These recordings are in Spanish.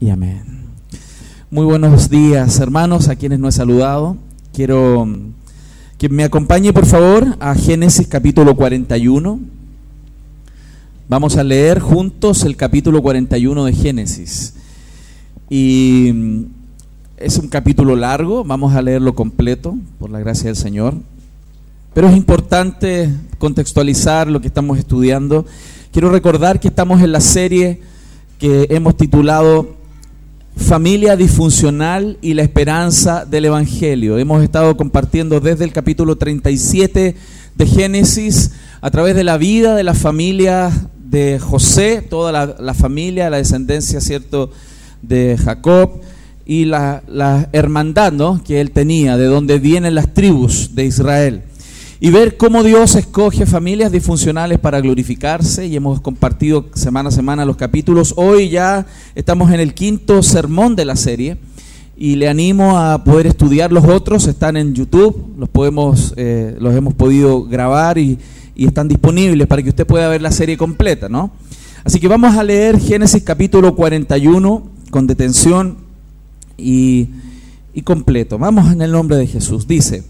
y amén. Muy buenos días, hermanos, a quienes no he saludado. Quiero que me acompañe, por favor, a Génesis capítulo 41. Vamos a leer juntos el capítulo 41 de Génesis. Y es un capítulo largo, vamos a leerlo completo, por la gracia del Señor. Pero es importante contextualizar lo que estamos estudiando. Quiero recordar que estamos en la serie que hemos titulado Familia disfuncional y la esperanza del Evangelio. Hemos estado compartiendo desde el capítulo 37 de Génesis a través de la vida de la familia de José, toda la, familia, la descendencia, ¿cierto?, de Jacob y la, hermandad, ¿no?, que él tenía, de donde vienen las tribus de Israel y ver cómo Dios escoge familias disfuncionales para glorificarse y hemos compartido semana a semana los capítulos. Hoy ya estamos en el quinto sermón de la serie y le animo a poder estudiar los otros, están en YouTube, los podemos, eh, los hemos podido grabar y, están disponibles para que usted pueda ver la serie completa, ¿no? Así que vamos a leer Génesis capítulo 41 con detención y, y completo. Vamos en el nombre de Jesús. Dice,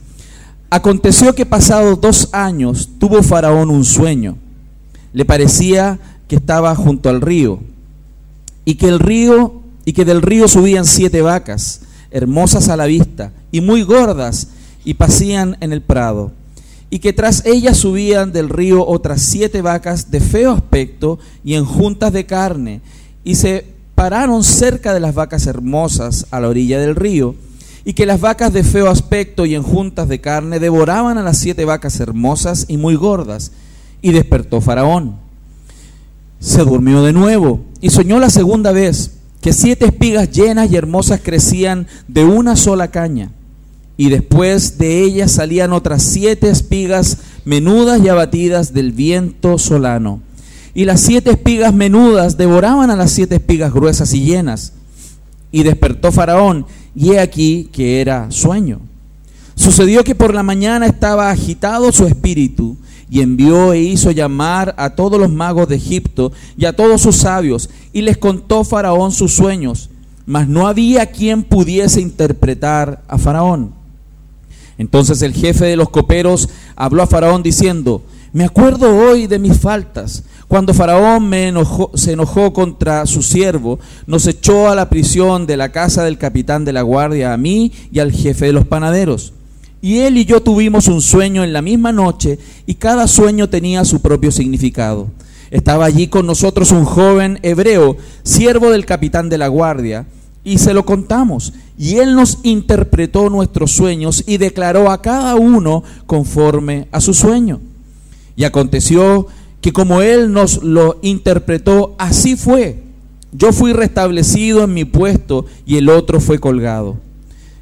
Aconteció que pasados dos años tuvo Faraón un sueño. Le parecía que estaba junto al río y que el río y que del río subían siete vacas, hermosas a la vista y muy gordas, y pasían en el prado, y que tras ellas subían del río otras siete vacas de feo aspecto y en juntas de carne, y se pararon cerca de las vacas hermosas a la orilla del río y que las vacas de feo aspecto y en juntas de carne devoraban a las siete vacas hermosas y muy gordas. Y despertó Faraón. Se durmió de nuevo y soñó la segunda vez que siete espigas llenas y hermosas crecían de una sola caña. Y después de ellas salían otras siete espigas menudas y abatidas del viento solano. Y las siete espigas menudas devoraban a las siete espigas gruesas y llenas. Y despertó Faraón y he aquí que era sueño. Sucedió que por la mañana estaba agitado su espíritu y envió e hizo llamar a todos los magos de Egipto y a todos sus sabios y les contó Faraón sus sueños, mas no había quien pudiese interpretar a Faraón. Entonces el jefe de los coperos habló a Faraón diciendo, me acuerdo hoy de mis faltas. Cuando Faraón me se enojó contra su siervo, nos echó a la prisión de la casa del capitán de la guardia, a mí y al jefe de los panaderos. Y él y yo tuvimos un sueño en la misma noche y cada sueño tenía su propio significado. Estaba allí con nosotros un joven hebreo, siervo del capitán de la guardia, y se lo contamos. Y él nos interpretó nuestros sueños y declaró a cada uno conforme a su sueño. Y aconteció que como Él nos lo interpretó, así fue. Yo fui restablecido en mi puesto y el otro fue colgado.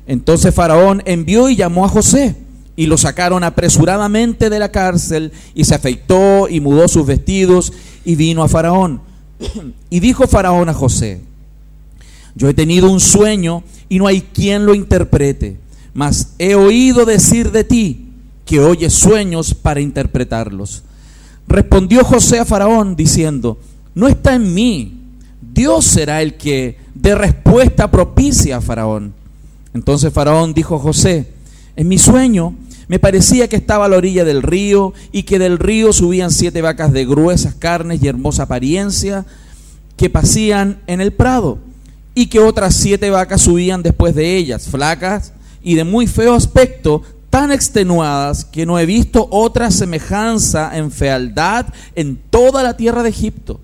Entonces Faraón envió y llamó a José y lo sacaron apresuradamente de la cárcel y se afeitó y mudó sus vestidos y vino a Faraón. Y dijo Faraón a José, yo he tenido un sueño y no hay quien lo interprete, mas he oído decir de ti que oye sueños para interpretarlos. Respondió José a Faraón diciendo, no está en mí, Dios será el que dé respuesta propicia a Faraón. Entonces Faraón dijo a José, en mi sueño me parecía que estaba a la orilla del río y que del río subían siete vacas de gruesas carnes y hermosa apariencia que pasían en el prado y que otras siete vacas subían después de ellas, flacas y de muy feo aspecto, tan extenuadas que no he visto otra semejanza en fealdad en toda la tierra de Egipto.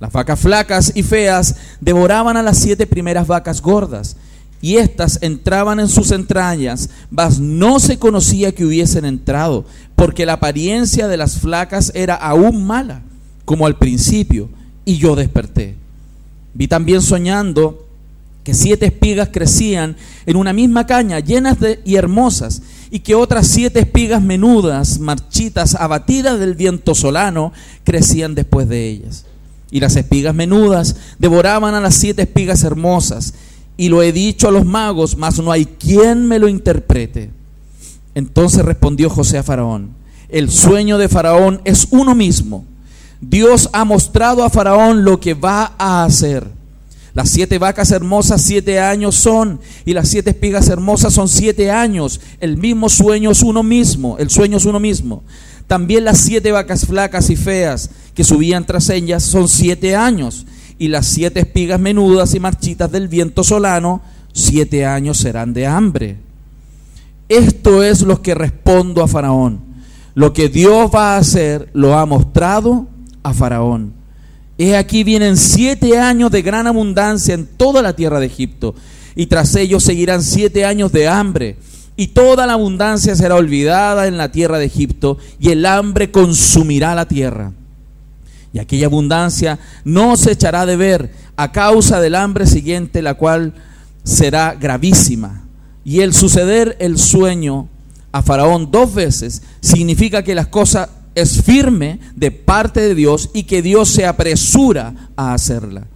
Las vacas flacas y feas devoraban a las siete primeras vacas gordas, y éstas entraban en sus entrañas, mas no se conocía que hubiesen entrado, porque la apariencia de las flacas era aún mala, como al principio, y yo desperté. Vi también soñando que siete espigas crecían en una misma caña, llenas de, y hermosas, y que otras siete espigas menudas, marchitas, abatidas del viento solano, crecían después de ellas. Y las espigas menudas devoraban a las siete espigas hermosas. Y lo he dicho a los magos, mas no hay quien me lo interprete. Entonces respondió José a Faraón, el sueño de Faraón es uno mismo. Dios ha mostrado a Faraón lo que va a hacer. Las siete vacas hermosas siete años son, y las siete espigas hermosas son siete años. El mismo sueño es uno mismo, el sueño es uno mismo. También las siete vacas flacas y feas que subían tras ellas son siete años, y las siete espigas menudas y marchitas del viento solano, siete años serán de hambre. Esto es lo que respondo a Faraón. Lo que Dios va a hacer lo ha mostrado a Faraón. He aquí vienen siete años de gran abundancia en toda la tierra de Egipto, y tras ellos seguirán siete años de hambre, y toda la abundancia será olvidada en la tierra de Egipto, y el hambre consumirá la tierra. Y aquella abundancia no se echará de ver a causa del hambre siguiente, la cual será gravísima. Y el suceder el sueño a Faraón dos veces significa que las cosas es firme de parte de Dios y que Dios se apresura a hacerla.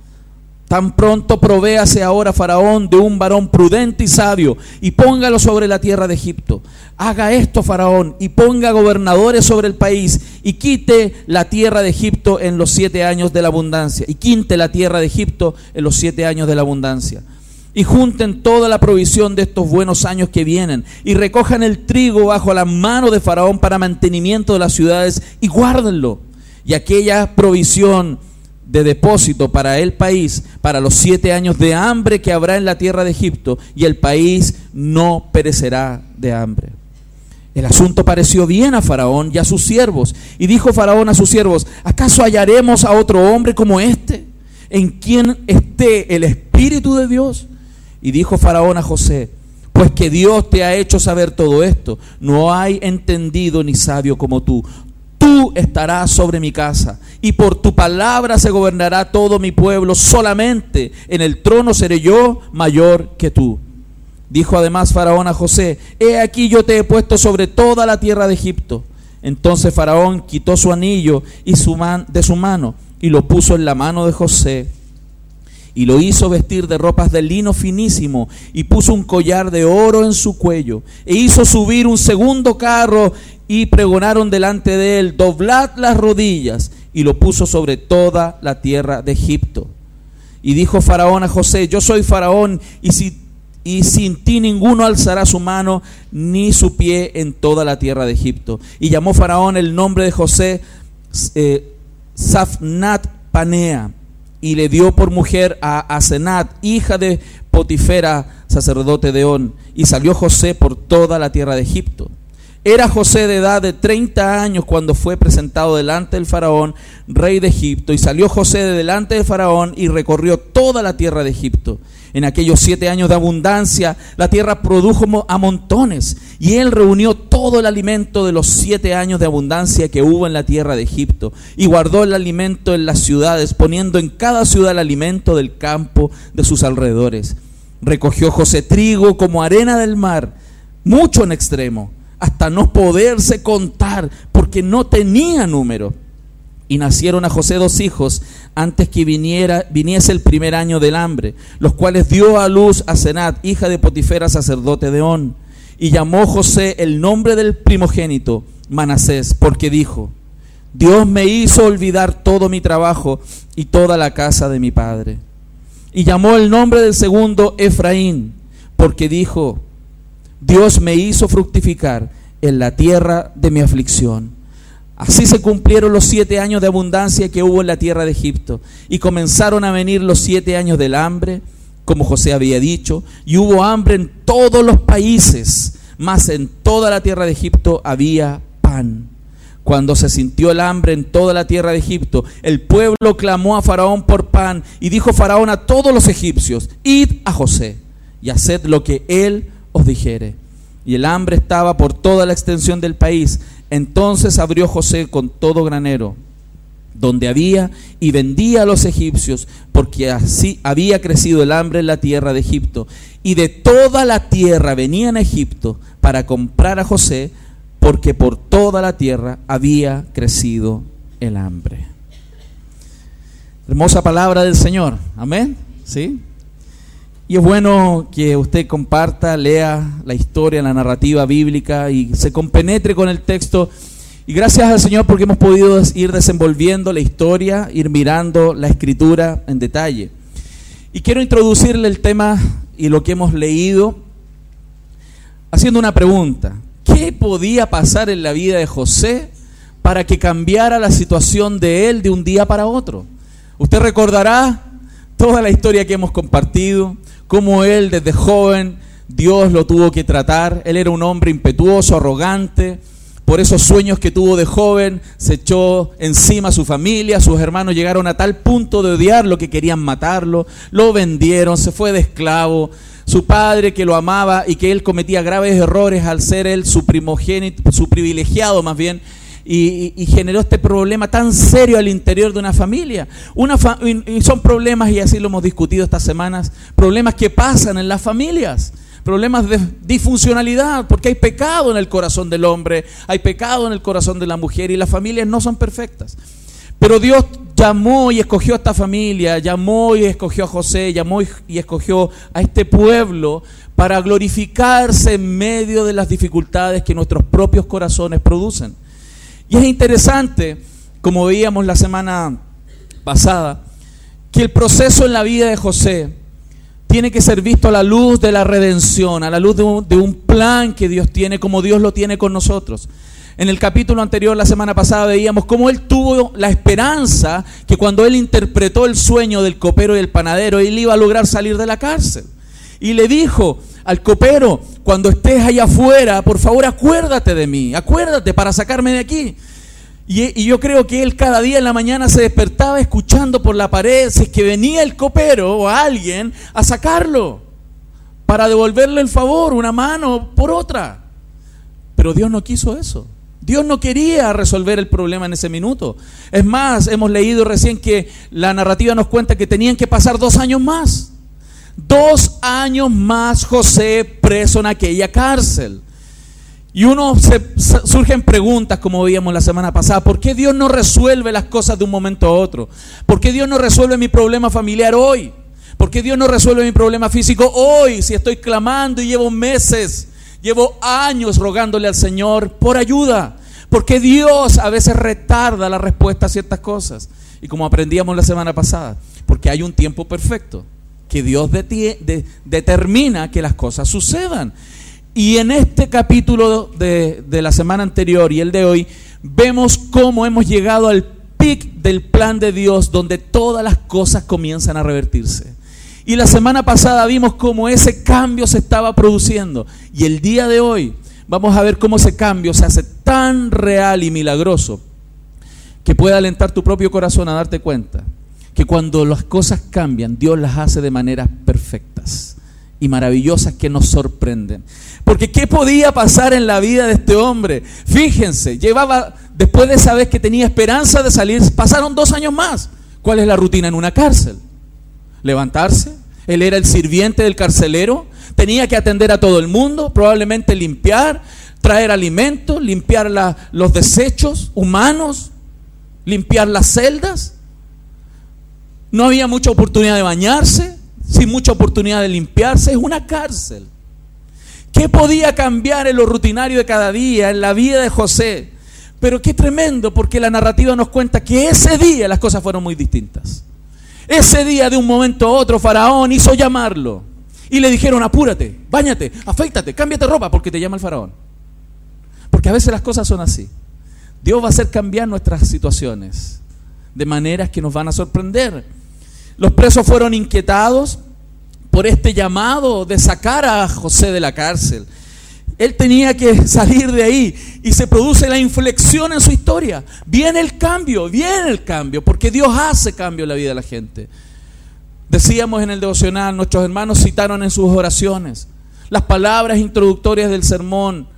Tan pronto provéase ahora Faraón de un varón prudente y sabio y póngalo sobre la tierra de Egipto. Haga esto Faraón y ponga gobernadores sobre el país y quite la tierra de Egipto en los siete años de la abundancia. Y quinte la tierra de Egipto en los siete años de la abundancia y junten toda la provisión de estos buenos años que vienen y recojan el trigo bajo la mano de Faraón para mantenimiento de las ciudades y guárdenlo. Y aquella provisión de depósito para el país, para los siete años de hambre que habrá en la tierra de Egipto, y el país no perecerá de hambre. El asunto pareció bien a Faraón y a sus siervos, y dijo Faraón a sus siervos, ¿acaso hallaremos a otro hombre como este, en quien esté el Espíritu de Dios? Y dijo Faraón a José, pues que Dios te ha hecho saber todo esto, no hay entendido ni sabio como tú. Tú estarás sobre mi casa y por tu palabra se gobernará todo mi pueblo. Solamente en el trono seré yo mayor que tú. Dijo además Faraón a José, he aquí yo te he puesto sobre toda la tierra de Egipto. Entonces Faraón quitó su anillo y su de su mano y lo puso en la mano de José y lo hizo vestir de ropas de lino finísimo y puso un collar de oro en su cuello e hizo subir un segundo carro y pregonaron delante de él, doblad las rodillas y lo puso sobre toda la tierra de Egipto. Y dijo Faraón a José, yo soy Faraón y, si, y sin ti ninguno alzará su mano ni su pie en toda la tierra de Egipto. Y llamó Faraón el nombre de José eh, Safnat Panea y le dio por mujer a Asenat, hija de Potifera, sacerdote de On, y salió José por toda la tierra de Egipto. Era José de edad de 30 años cuando fue presentado delante del faraón, rey de Egipto, y salió José de delante del faraón y recorrió toda la tierra de Egipto. En aquellos siete años de abundancia, la tierra produjo a montones, y él reunió todo el alimento de los siete años de abundancia que hubo en la tierra de Egipto, y guardó el alimento en las ciudades, poniendo en cada ciudad el alimento del campo de sus alrededores. Recogió José trigo como arena del mar, mucho en extremo, hasta no poderse contar, porque no tenía número. Y nacieron a José dos hijos antes que viniera, viniese el primer año del hambre, los cuales dio a luz a Senat, hija de Potifera, sacerdote de On. Y llamó José el nombre del primogénito, Manasés, porque dijo, Dios me hizo olvidar todo mi trabajo y toda la casa de mi padre. Y llamó el nombre del segundo Efraín, porque dijo, Dios me hizo fructificar en la tierra de mi aflicción. Así se cumplieron los siete años de abundancia que hubo en la tierra de Egipto. Y comenzaron a venir los siete años del hambre, como José había dicho, y hubo hambre en todos los países, mas en toda la tierra de Egipto había pan. Cuando se sintió el hambre en toda la tierra de Egipto, el pueblo clamó a Faraón por pan, y dijo Faraón a todos los egipcios, id a José y haced lo que él os dijere. Y el hambre estaba por toda la extensión del país entonces abrió José con todo granero donde había y vendía a los egipcios, porque así había crecido el hambre en la tierra de Egipto. Y de toda la tierra venían a Egipto para comprar a José, porque por toda la tierra había crecido el hambre. Hermosa palabra del Señor. Amén. ¿Sí? Y es bueno que usted comparta, lea la historia, la narrativa bíblica y se compenetre con el texto. Y gracias al Señor porque hemos podido ir desenvolviendo la historia, ir mirando la escritura en detalle. Y quiero introducirle el tema y lo que hemos leído haciendo una pregunta. ¿Qué podía pasar en la vida de José para que cambiara la situación de él de un día para otro? Usted recordará toda la historia que hemos compartido, cómo él desde joven Dios lo tuvo que tratar. Él era un hombre impetuoso, arrogante. Por esos sueños que tuvo de joven, se echó encima a su familia, sus hermanos llegaron a tal punto de odiarlo que querían matarlo, lo vendieron, se fue de esclavo. Su padre que lo amaba y que él cometía graves errores al ser él su primogénito, su privilegiado más bien, y, generó este problema tan serio al interior de una familia. Una y son problemas, y así lo hemos discutido estas semanas, problemas que pasan en las familias problemas de disfuncionalidad, porque hay pecado en el corazón del hombre, hay pecado en el corazón de la mujer y las familias no son perfectas. Pero Dios llamó y escogió a esta familia, llamó y escogió a José, llamó y escogió a este pueblo para glorificarse en medio de las dificultades que nuestros propios corazones producen. Y es interesante, como veíamos la semana pasada, que el proceso en la vida de José tiene que ser visto a la luz de la redención, a la luz de un, plan que Dios tiene, como Dios lo tiene con nosotros. En el capítulo anterior, la semana pasada, veíamos cómo él tuvo la esperanza que cuando él interpretó el sueño del copero y el panadero, él iba a lograr salir de la cárcel. Y le dijo al copero, cuando estés allá afuera, por favor acuérdate de mí, acuérdate para sacarme de aquí. Y, yo creo que él cada día en la mañana se despertaba escuchando por la pared si que venía el copero o alguien a sacarlo para devolverle el favor, una mano por otra. Pero Dios no quiso eso. Dios no quería resolver el problema en ese minuto. Es más, hemos leído recién que la narrativa nos cuenta que tenían que pasar dos años más. Dos años más José preso en aquella cárcel. Y uno se, surgen preguntas, como veíamos la semana pasada, ¿por qué Dios no resuelve las cosas de un momento a otro? ¿Por qué Dios no resuelve mi problema familiar hoy? ¿Por qué Dios no resuelve mi problema físico hoy? Si estoy clamando y llevo meses, llevo años rogándole al Señor por ayuda. ¿Por qué Dios a veces retarda la respuesta a ciertas cosas? Y como aprendíamos la semana pasada, porque hay un tiempo perfecto que Dios determina que las cosas sucedan. Y en este capítulo de, la semana anterior y el de hoy, vemos cómo hemos llegado al pic del plan de Dios donde todas las cosas comienzan a revertirse. Y la semana pasada vimos cómo ese cambio se estaba produciendo. Y el día de hoy vamos a ver cómo ese cambio se hace tan real y milagroso que puede alentar tu propio corazón a darte cuenta que cuando las cosas cambian, Dios las hace de maneras perfectas y maravillosas que nos sorprenden. Porque ¿qué podía pasar en la vida de este hombre? Fíjense, llevaba, después de esa vez que tenía esperanza de salir, pasaron dos años más. ¿Cuál es la rutina en una cárcel? Levantarse. Él era el sirviente del carcelero. Tenía que atender a todo el mundo, probablemente limpiar, traer alimentos, limpiar los desechos humanos, limpiar las celdas. No había mucha oportunidad de bañarse sin mucha oportunidad de limpiarse, es una cárcel. ¿Qué podía cambiar en lo rutinario de cada día, en la vida de José? Pero qué tremendo, porque la narrativa nos cuenta que ese día las cosas fueron muy distintas. Ese día, de un momento a otro, Faraón hizo llamarlo. Y le dijeron, apúrate, bañate, afeítate, cámbiate ropa, porque te llama el Faraón. Porque a veces las cosas son así. Dios va a hacer cambiar nuestras situaciones de maneras que nos van a sorprender. Los presos fueron inquietados por este llamado de sacar a José de la cárcel. Él tenía que salir de ahí y se produce la inflexión en su historia. Viene el cambio, viene el cambio, porque Dios hace cambio en la vida de la gente. Decíamos en el devocional, nuestros hermanos citaron en sus oraciones las palabras introductorias del sermón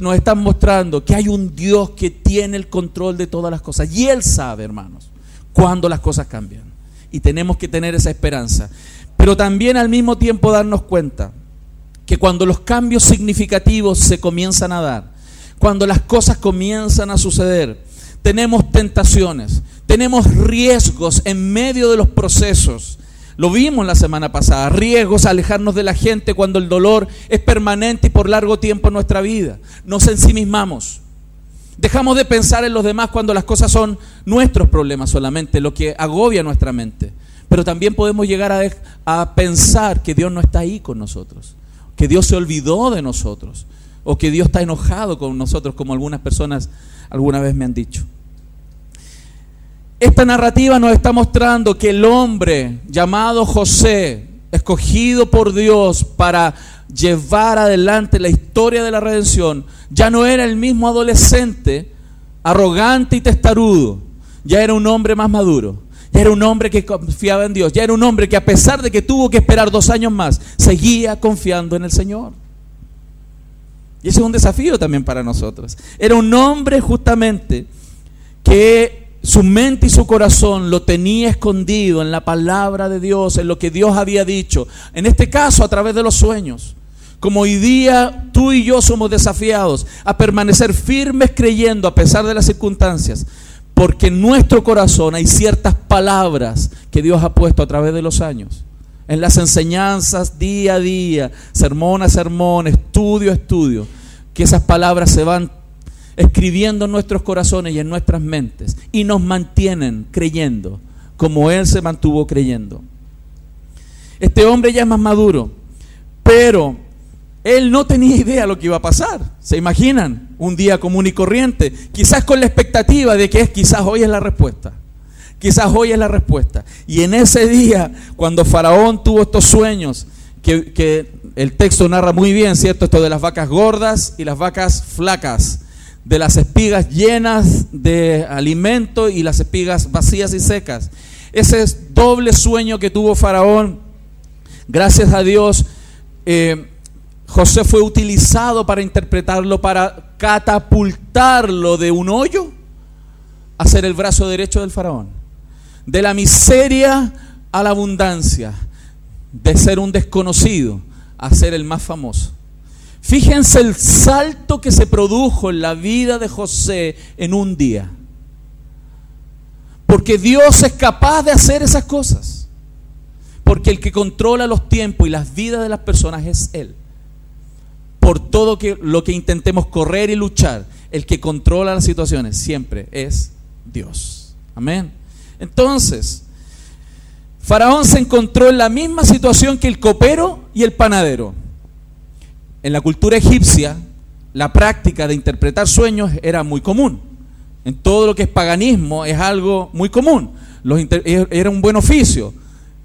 nos están mostrando que hay un Dios que tiene el control de todas las cosas. Y Él sabe, hermanos, cuando las cosas cambian y tenemos que tener esa esperanza. Pero también al mismo tiempo darnos cuenta que cuando los cambios significativos se comienzan a dar, cuando las cosas comienzan a suceder, tenemos tentaciones, tenemos riesgos en medio de los procesos. Lo vimos la semana pasada, riesgos a alejarnos de la gente cuando el dolor es permanente y por largo tiempo en nuestra vida. Nos ensimismamos. Dejamos de pensar en los demás cuando las cosas son nuestros problemas solamente, lo que agobia nuestra mente. Pero también podemos llegar a, pensar que Dios no está ahí con nosotros, que Dios se olvidó de nosotros, o que Dios está enojado con nosotros, como algunas personas alguna vez me han dicho. Esta narrativa nos está mostrando que el hombre llamado José, escogido por Dios para llevar adelante la historia de la redención, ya no era el mismo adolescente, arrogante y testarudo, ya era un hombre más maduro, ya era un hombre que confiaba en Dios, ya era un hombre que a pesar de que tuvo que esperar dos años más, seguía confiando en el Señor. Y ese es un desafío también para nosotros. Era un hombre justamente que su mente y su corazón lo tenía escondido en la palabra de Dios, en lo que Dios había dicho. En este caso, a través de los sueños. Como hoy día tú y yo somos desafiados a permanecer firmes creyendo a pesar de las circunstancias. Porque en nuestro corazón hay ciertas palabras que Dios ha puesto a través de los años. En las enseñanzas día a día, sermón a sermón, estudio a estudio. Que esas palabras se van escribiendo en nuestros corazones y en nuestras mentes y nos mantienen creyendo como Él se mantuvo creyendo. Este hombre ya es más maduro, pero él no tenía idea de lo que iba a pasar. ¿Se imaginan? Un día común y corriente, quizás con la expectativa de que es, quizás hoy es la respuesta. Quizás hoy es la respuesta. Y en ese día, cuando Faraón tuvo estos sueños, que, el texto narra muy bien, ¿cierto? Esto de las vacas gordas y las vacas flacas de las espigas llenas de alimento y las espigas vacías y secas. Ese es doble sueño que tuvo Faraón. Gracias a Dios, eh, José fue utilizado para interpretarlo, para catapultarlo de un hoyo a ser el brazo derecho del Faraón. De la miseria a la abundancia, de ser un desconocido a ser el más famoso. Fíjense el salto que se produjo en la vida de José en un día. Porque Dios es capaz de hacer esas cosas. Porque el que controla los tiempos y las vidas de las personas es Él. Por todo lo que intentemos correr y luchar, el que controla las situaciones siempre es Dios. Amén. Entonces, Faraón se encontró en la misma situación que el copero y el panadero. En la cultura egipcia, la práctica de interpretar sueños era muy común. En todo lo que es paganismo es algo muy común. E, era un buen oficio.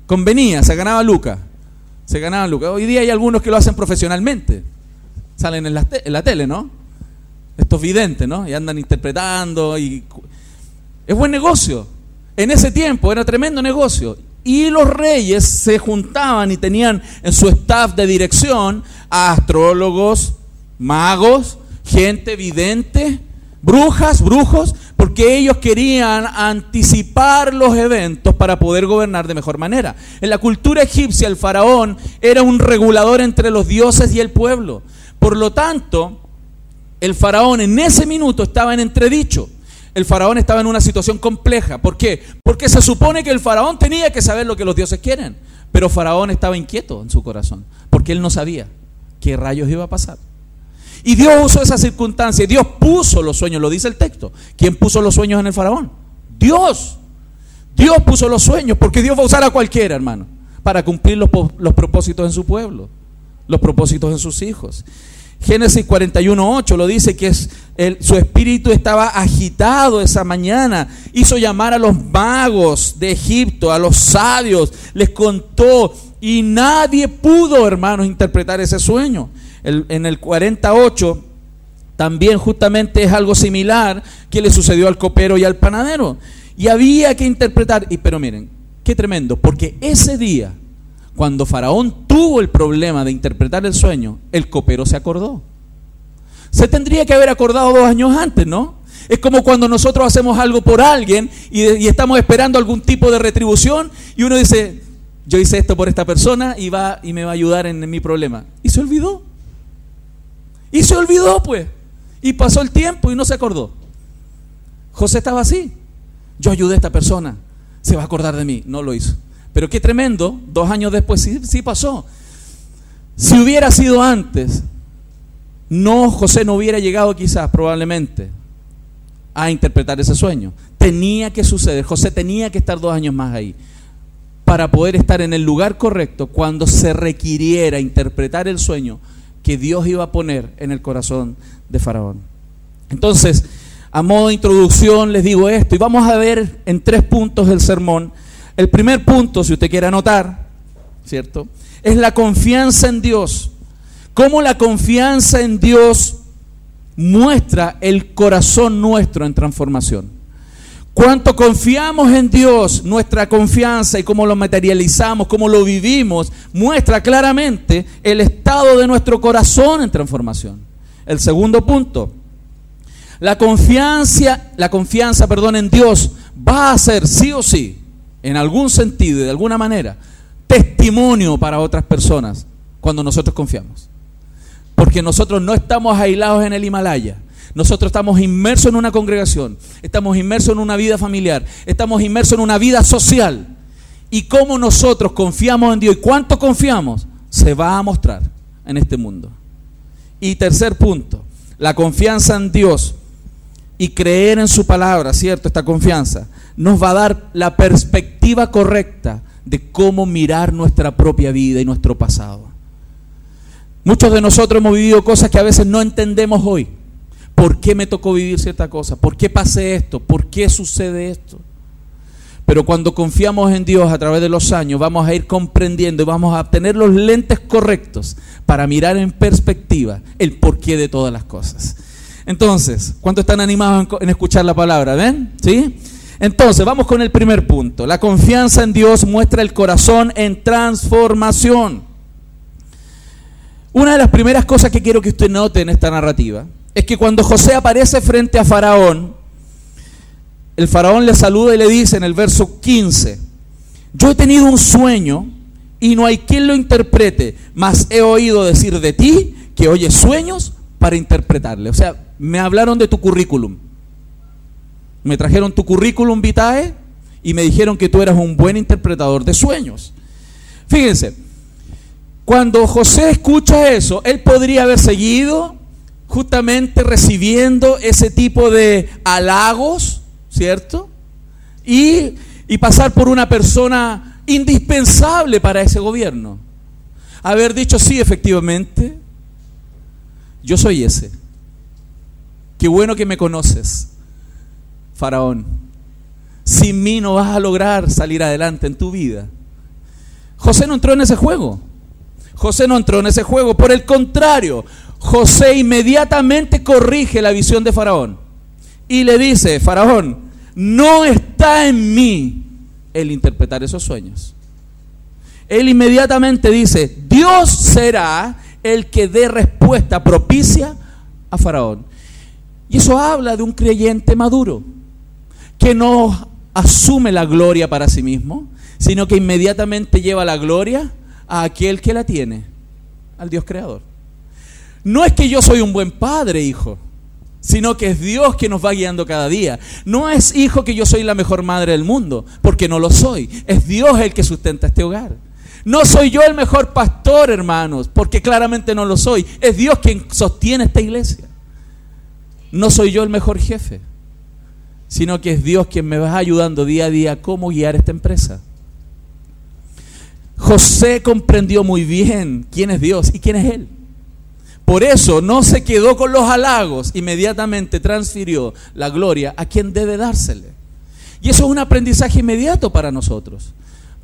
Convenía, se ganaba lucas. Se ganaba lucas. Hoy día hay algunos que lo hacen profesionalmente. Salen en la, en la tele, ¿no? Estos videntes, ¿no? Y andan interpretando. Y... Es buen negocio. En ese tiempo era tremendo negocio. Y los reyes se juntaban y tenían en su staff de dirección a astrólogos, magos, gente vidente, brujas, brujos, porque ellos querían anticipar los eventos para poder gobernar de mejor manera. En la cultura egipcia el faraón era un regulador entre los dioses y el pueblo. Por lo tanto, el faraón en ese minuto estaba en entredicho el faraón estaba en una situación compleja. ¿Por qué? Porque se supone que el faraón tenía que saber lo que los dioses quieren. Pero faraón estaba inquieto en su corazón, porque él no sabía qué rayos iba a pasar. Y Dios usó esa circunstancia, Dios puso los sueños, lo dice el texto. ¿Quién puso los sueños en el faraón? Dios. Dios puso los sueños, porque Dios va a usar a cualquiera, hermano, para cumplir los, los propósitos en su pueblo, los propósitos en sus hijos. Génesis 41.8 lo dice que es, su espíritu estaba agitado esa mañana. Hizo llamar a los magos de Egipto, a los sabios, les contó y nadie pudo, hermanos, interpretar ese sueño. en el 48 también justamente es algo similar que le sucedió al copero y al panadero. Y había que interpretar, y, pero miren, qué tremendo, porque ese día cuando Faraón tuvo el problema de interpretar el sueño, el copero se acordó. Se tendría que haber acordado dos años antes, ¿no? Es como cuando nosotros hacemos algo por alguien y, estamos esperando algún tipo de retribución y uno dice, yo hice esto por esta persona y va y me va a ayudar en, mi problema. Y se olvidó. Y se olvidó, pues. Y pasó el tiempo y no se acordó. José estaba así. Yo ayudé a esta persona. Se va a acordar de mí. No lo hizo. Pero qué tremendo, dos años después sí, sí pasó. Si hubiera sido antes, no, José no hubiera llegado quizás, probablemente, a interpretar ese sueño. Tenía que suceder, José tenía que estar dos años más ahí. para poder estar en el lugar correcto cuando se requiriera interpretar el sueño que Dios iba a poner en el corazón de Faraón. Entonces, a modo de introducción les digo esto y vamos a ver en tres puntos del sermón. El primer punto, si usted quiere anotar, ¿cierto? Es la confianza en Dios. Cómo la confianza en Dios muestra el corazón nuestro en transformación. Cuánto confiamos en Dios, nuestra confianza y cómo lo materializamos, cómo lo vivimos, muestra claramente el estado de nuestro corazón en transformación. El segundo punto, la confianza, la confianza, perdón, en Dios va a ser sí o sí, en algún sentido y de alguna manera, testimonio para otras personas cuando nosotros confiamos. Porque nosotros no estamos aislados en el Himalaya. Nosotros estamos inmersos en una congregación, estamos inmersos en una vida familiar, estamos inmersos en una vida social. Y cómo nosotros confiamos en Dios y cuánto confiamos, se va a mostrar en este mundo. Y tercer punto, la confianza en Dios y creer en su palabra, ¿cierto? Esta confianza nos va a dar la perspectiva correcta de cómo mirar nuestra propia vida y nuestro pasado. Muchos de nosotros hemos vivido cosas que a veces no entendemos hoy. ¿Por qué me tocó vivir cierta cosa? ¿Por qué pasé esto? ¿Por qué sucede esto? Pero cuando confiamos en Dios a través de los años, vamos a ir comprendiendo y vamos a tener los lentes correctos para mirar en perspectiva el porqué de todas las cosas. Entonces, ¿cuántos están animados en escuchar la palabra? ¿Ven? ¿Sí? Entonces, vamos con el primer punto. La confianza en Dios muestra el corazón en transformación. Una de las primeras cosas que quiero que usted note en esta narrativa es que cuando José aparece frente a Faraón, el Faraón le saluda y le dice en el verso 15, yo he tenido un sueño y no hay quien lo interprete, mas he oído decir de ti que oyes sueños para interpretarle. O sea, me hablaron de tu currículum. Me trajeron tu currículum vitae y me dijeron que tú eras un buen interpretador de sueños. Fíjense, cuando José escucha eso, él podría haber seguido justamente recibiendo ese tipo de halagos, ¿cierto? Y, y pasar por una persona indispensable para ese gobierno. Haber dicho, sí, efectivamente, yo soy ese. Qué bueno que me conoces, Faraón. Sin mí no vas a lograr salir adelante en tu vida. José no entró en ese juego. José no entró en ese juego. Por el contrario, José inmediatamente corrige la visión de Faraón y le dice, Faraón, no está en mí el interpretar esos sueños. Él inmediatamente dice, Dios será el que dé respuesta propicia a Faraón. Y eso habla de un creyente maduro, que no asume la gloria para sí mismo, sino que inmediatamente lleva la gloria a aquel que la tiene, al Dios creador. No es que yo soy un buen padre, hijo, sino que es Dios que nos va guiando cada día. No es, hijo, que yo soy la mejor madre del mundo, porque no lo soy. Es Dios el que sustenta este hogar. No soy yo el mejor pastor, hermanos, porque claramente no lo soy. Es Dios quien sostiene esta iglesia. No soy yo el mejor jefe, sino que es Dios quien me va ayudando día a día cómo guiar esta empresa. José comprendió muy bien quién es Dios y quién es Él. Por eso no se quedó con los halagos, inmediatamente transfirió la gloria a quien debe dársele. Y eso es un aprendizaje inmediato para nosotros.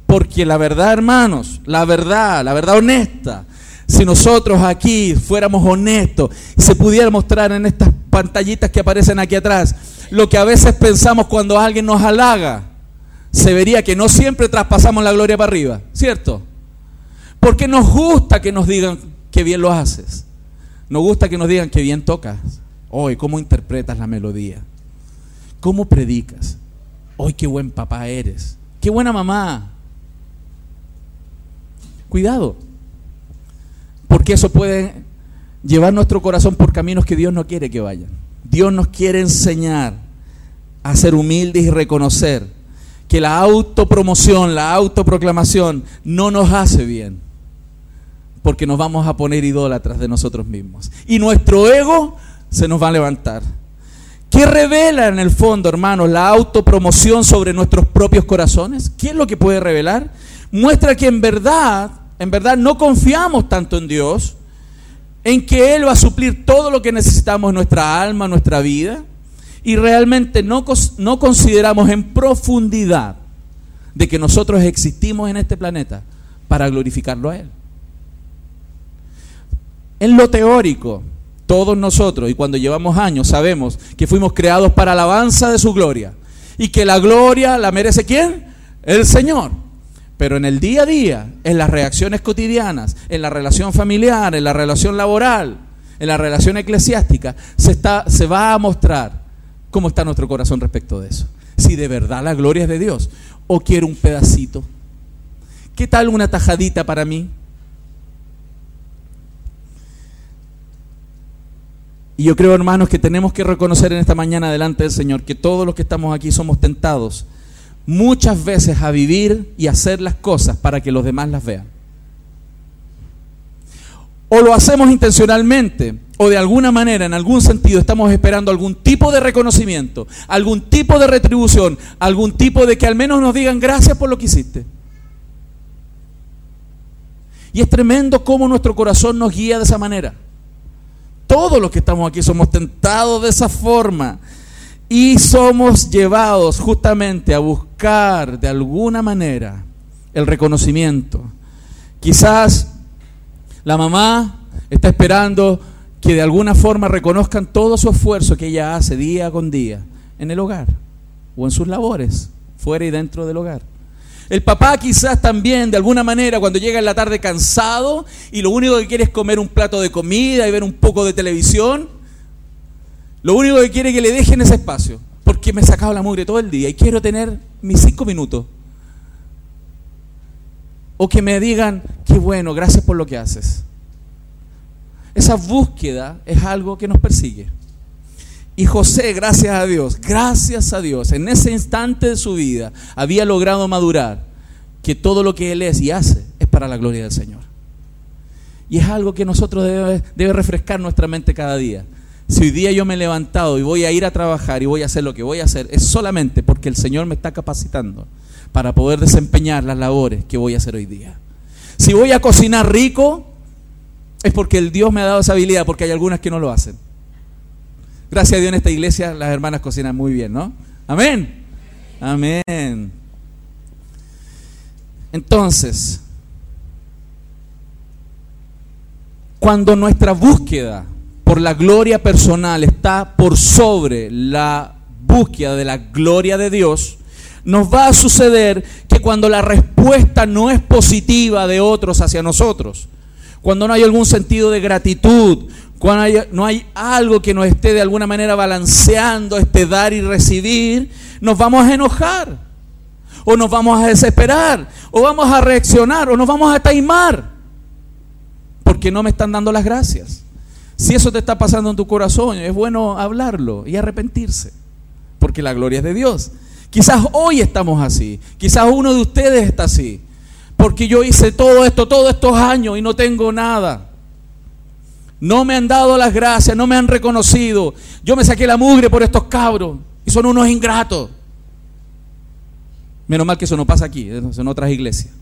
Porque la verdad, hermanos, la verdad, la verdad honesta, si nosotros aquí fuéramos honestos y se pudiera mostrar en estas pantallitas que aparecen aquí atrás, lo que a veces pensamos cuando alguien nos halaga, se vería que no siempre traspasamos la gloria para arriba, ¿cierto? Porque nos gusta que nos digan que bien lo haces. Nos gusta que nos digan que bien tocas. Hoy, ¿cómo interpretas la melodía? ¿Cómo predicas? Hoy, qué buen papá eres. Qué buena mamá. Cuidado. Porque eso puede llevar nuestro corazón por caminos que Dios no quiere que vayan. Dios nos quiere enseñar a ser humildes y reconocer que la autopromoción, la autoproclamación no nos hace bien. Porque nos vamos a poner idólatras de nosotros mismos. Y nuestro ego se nos va a levantar. ¿Qué revela en el fondo, hermanos, la autopromoción sobre nuestros propios corazones? ¿Qué es lo que puede revelar? muestra que en verdad, en verdad no confiamos tanto en Dios, en que Él va a suplir todo lo que necesitamos en nuestra alma, nuestra vida, y realmente no, no consideramos en profundidad de que nosotros existimos en este planeta para glorificarlo a Él. En lo teórico, todos nosotros, y cuando llevamos años, sabemos que fuimos creados para alabanza de su gloria. Y que la gloria la merece quién? El Señor. Pero en el día a día, en las reacciones cotidianas, en la relación familiar, en la relación laboral, en la relación eclesiástica, se, está, se va a mostrar cómo está nuestro corazón respecto de eso. Si de verdad la gloria es de Dios o quiero un pedacito. ¿Qué tal una tajadita para mí? Y yo creo, hermanos, que tenemos que reconocer en esta mañana delante del Señor que todos los que estamos aquí somos tentados muchas veces a vivir y hacer las cosas para que los demás las vean. O lo hacemos intencionalmente, o de alguna manera, en algún sentido, estamos esperando algún tipo de reconocimiento, algún tipo de retribución, algún tipo de que al menos nos digan gracias por lo que hiciste. Y es tremendo cómo nuestro corazón nos guía de esa manera. Todos los que estamos aquí somos tentados de esa forma y somos llevados justamente a buscar de alguna manera el reconocimiento. Quizás la mamá está esperando que de alguna forma reconozcan todo su esfuerzo que ella hace día con día en el hogar o en sus labores, fuera y dentro del hogar. El papá quizás también, de alguna manera, cuando llega en la tarde cansado y lo único que quiere es comer un plato de comida y ver un poco de televisión, lo único que quiere es que le dejen ese espacio, porque me he sacado la mugre todo el día y quiero tener mis cinco minutos. O que me digan, qué bueno, gracias por lo que haces. Esa búsqueda es algo que nos persigue. Y José, gracias a Dios, gracias a Dios, en ese instante de su vida había logrado madurar que todo lo que él es y hace es para la gloria del Señor. Y es algo que nosotros debe, debe refrescar nuestra mente cada día. Si hoy día yo me he levantado y voy a ir a trabajar y voy a hacer lo que voy a hacer, es solamente porque el Señor me está capacitando para poder desempeñar las labores que voy a hacer hoy día. Si voy a cocinar rico, es porque el Dios me ha dado esa habilidad, porque hay algunas que no lo hacen. Gracias a Dios en esta iglesia las hermanas cocinan muy bien, ¿no? Amén. Amén. Entonces, cuando nuestra búsqueda por la gloria personal está por sobre la búsqueda de la gloria de Dios, nos va a suceder que cuando la respuesta no es positiva de otros hacia nosotros, cuando no hay algún sentido de gratitud, cuando no hay algo que nos esté de alguna manera balanceando este dar y recibir, nos vamos a enojar, o nos vamos a desesperar, o vamos a reaccionar, o nos vamos a taimar, porque no me están dando las gracias. Si eso te está pasando en tu corazón, es bueno hablarlo y arrepentirse, porque la gloria es de Dios. Quizás hoy estamos así, quizás uno de ustedes está así, porque yo hice todo esto todos estos años y no tengo nada. No me han dado las gracias, no me han reconocido. Yo me saqué la mugre por estos cabros y son unos ingratos. Menos mal que eso no pasa aquí, en otras iglesias.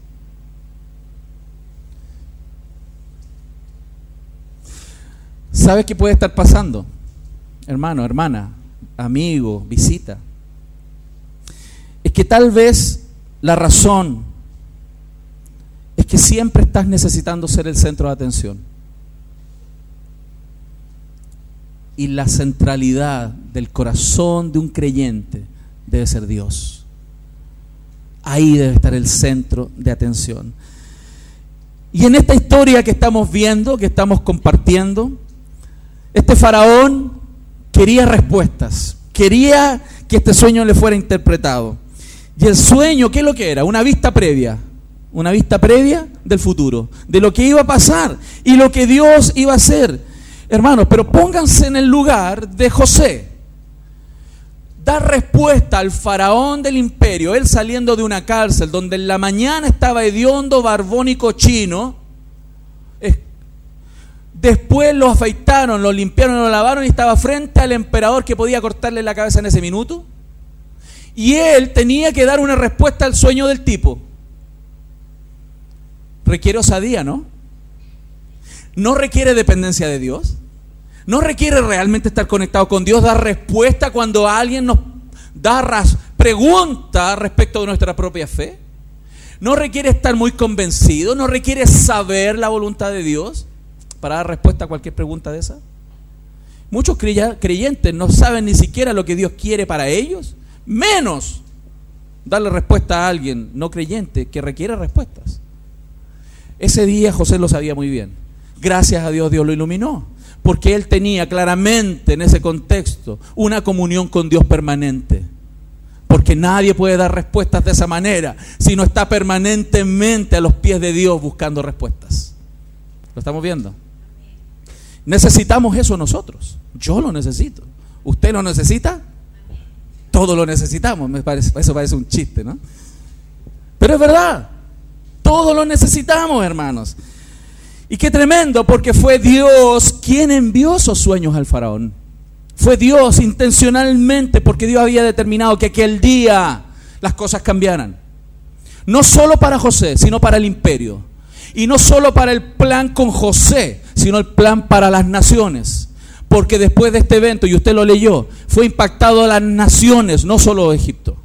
¿Sabes qué puede estar pasando? Hermano, hermana, amigo, visita. Es que tal vez la razón es que siempre estás necesitando ser el centro de atención. y la centralidad del corazón de un creyente debe ser Dios. Ahí debe estar el centro de atención. Y en esta historia que estamos viendo, que estamos compartiendo, este faraón quería respuestas, quería que este sueño le fuera interpretado. Y el sueño, ¿qué es lo que era? Una vista previa, una vista previa del futuro, de lo que iba a pasar y lo que Dios iba a hacer. Hermanos, pero pónganse en el lugar de José. Dar respuesta al faraón del imperio, él saliendo de una cárcel donde en la mañana estaba hediondo, barbón y cochino. Después lo afeitaron, lo limpiaron, lo lavaron y estaba frente al emperador que podía cortarle la cabeza en ese minuto. Y él tenía que dar una respuesta al sueño del tipo. requiere osadía, ¿no? No requiere dependencia de Dios. No requiere realmente estar conectado con Dios, dar respuesta cuando alguien nos da pregunta respecto de nuestra propia fe. No requiere estar muy convencido, no requiere saber la voluntad de Dios para dar respuesta a cualquier pregunta de esa. Muchos creyentes no saben ni siquiera lo que Dios quiere para ellos, menos darle respuesta a alguien no creyente que requiere respuestas. Ese día José lo sabía muy bien. Gracias a Dios Dios lo iluminó, porque él tenía claramente en ese contexto una comunión con Dios permanente. Porque nadie puede dar respuestas de esa manera si no está permanentemente a los pies de Dios buscando respuestas. ¿Lo estamos viendo? Necesitamos eso nosotros. Yo lo necesito. ¿Usted lo necesita? Todos lo necesitamos. Me parece, eso parece un chiste, ¿no? Pero es verdad. Todos lo necesitamos, hermanos. Y qué tremendo, porque fue Dios quien envió esos sueños al faraón. Fue Dios intencionalmente, porque Dios había determinado que aquel día las cosas cambiaran. No solo para José, sino para el imperio. Y no solo para el plan con José, sino el plan para las naciones. Porque después de este evento, y usted lo leyó, fue impactado a las naciones, no solo Egipto.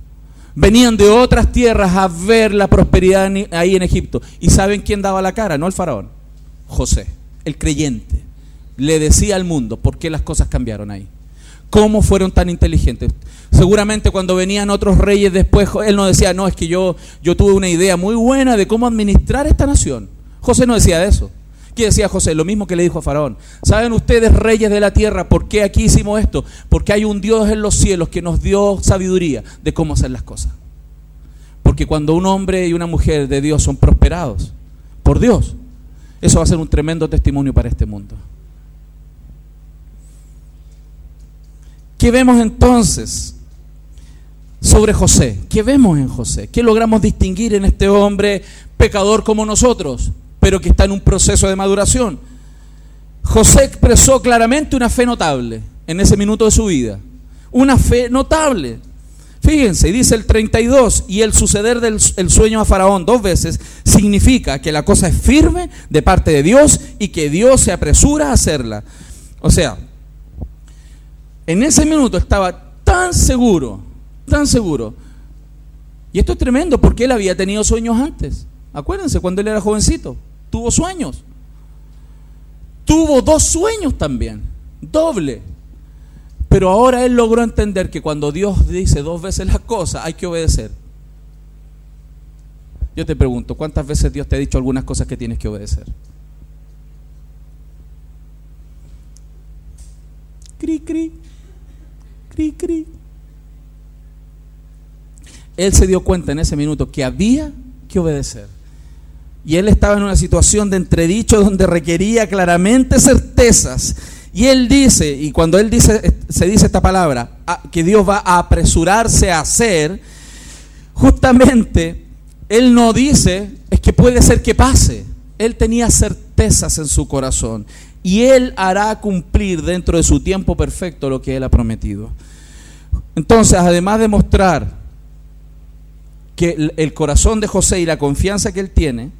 Venían de otras tierras a ver la prosperidad ahí en Egipto. ¿Y saben quién daba la cara? No el faraón, José, el creyente. Le decía al mundo por qué las cosas cambiaron ahí. ¿Cómo fueron tan inteligentes? Seguramente cuando venían otros reyes después, él no decía, no, es que yo, yo tuve una idea muy buena de cómo administrar esta nación. José no decía eso. ¿Qué decía José? Lo mismo que le dijo a Faraón. ¿Saben ustedes, reyes de la tierra, por qué aquí hicimos esto? Porque hay un Dios en los cielos que nos dio sabiduría de cómo hacer las cosas. Porque cuando un hombre y una mujer de Dios son prosperados por Dios, eso va a ser un tremendo testimonio para este mundo. ¿Qué vemos entonces sobre José? ¿Qué vemos en José? ¿Qué logramos distinguir en este hombre pecador como nosotros? Pero que está en un proceso de maduración. José expresó claramente una fe notable en ese minuto de su vida. Una fe notable. Fíjense, dice el 32, y el suceder del sueño a Faraón dos veces significa que la cosa es firme de parte de Dios y que Dios se apresura a hacerla. O sea, en ese minuto estaba tan seguro, tan seguro. Y esto es tremendo porque él había tenido sueños antes. Acuérdense cuando él era jovencito tuvo sueños. Tuvo dos sueños también, doble. Pero ahora él logró entender que cuando Dios dice dos veces las cosas, hay que obedecer. Yo te pregunto, ¿cuántas veces Dios te ha dicho algunas cosas que tienes que obedecer? Cri, cri, cri, cri. Él se dio cuenta en ese minuto que había que obedecer. Y él estaba en una situación de entredicho donde requería claramente certezas. Y él dice, y cuando él dice, se dice esta palabra, que Dios va a apresurarse a hacer, justamente él no dice, es que puede ser que pase. Él tenía certezas en su corazón. Y él hará cumplir dentro de su tiempo perfecto lo que él ha prometido. Entonces, además de mostrar que el corazón de José y la confianza que él tiene,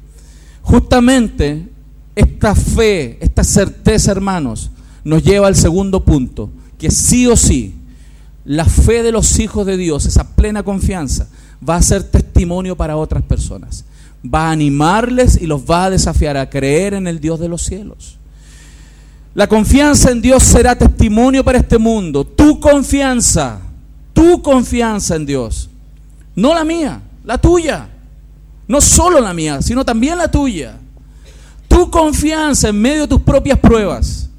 Justamente esta fe, esta certeza, hermanos, nos lleva al segundo punto, que sí o sí, la fe de los hijos de Dios, esa plena confianza, va a ser testimonio para otras personas. Va a animarles y los va a desafiar a creer en el Dios de los cielos. La confianza en Dios será testimonio para este mundo. Tu confianza, tu confianza en Dios, no la mía, la tuya. No solo la mía, sino también la tuya. Tu confianza en medio de tus propias pruebas.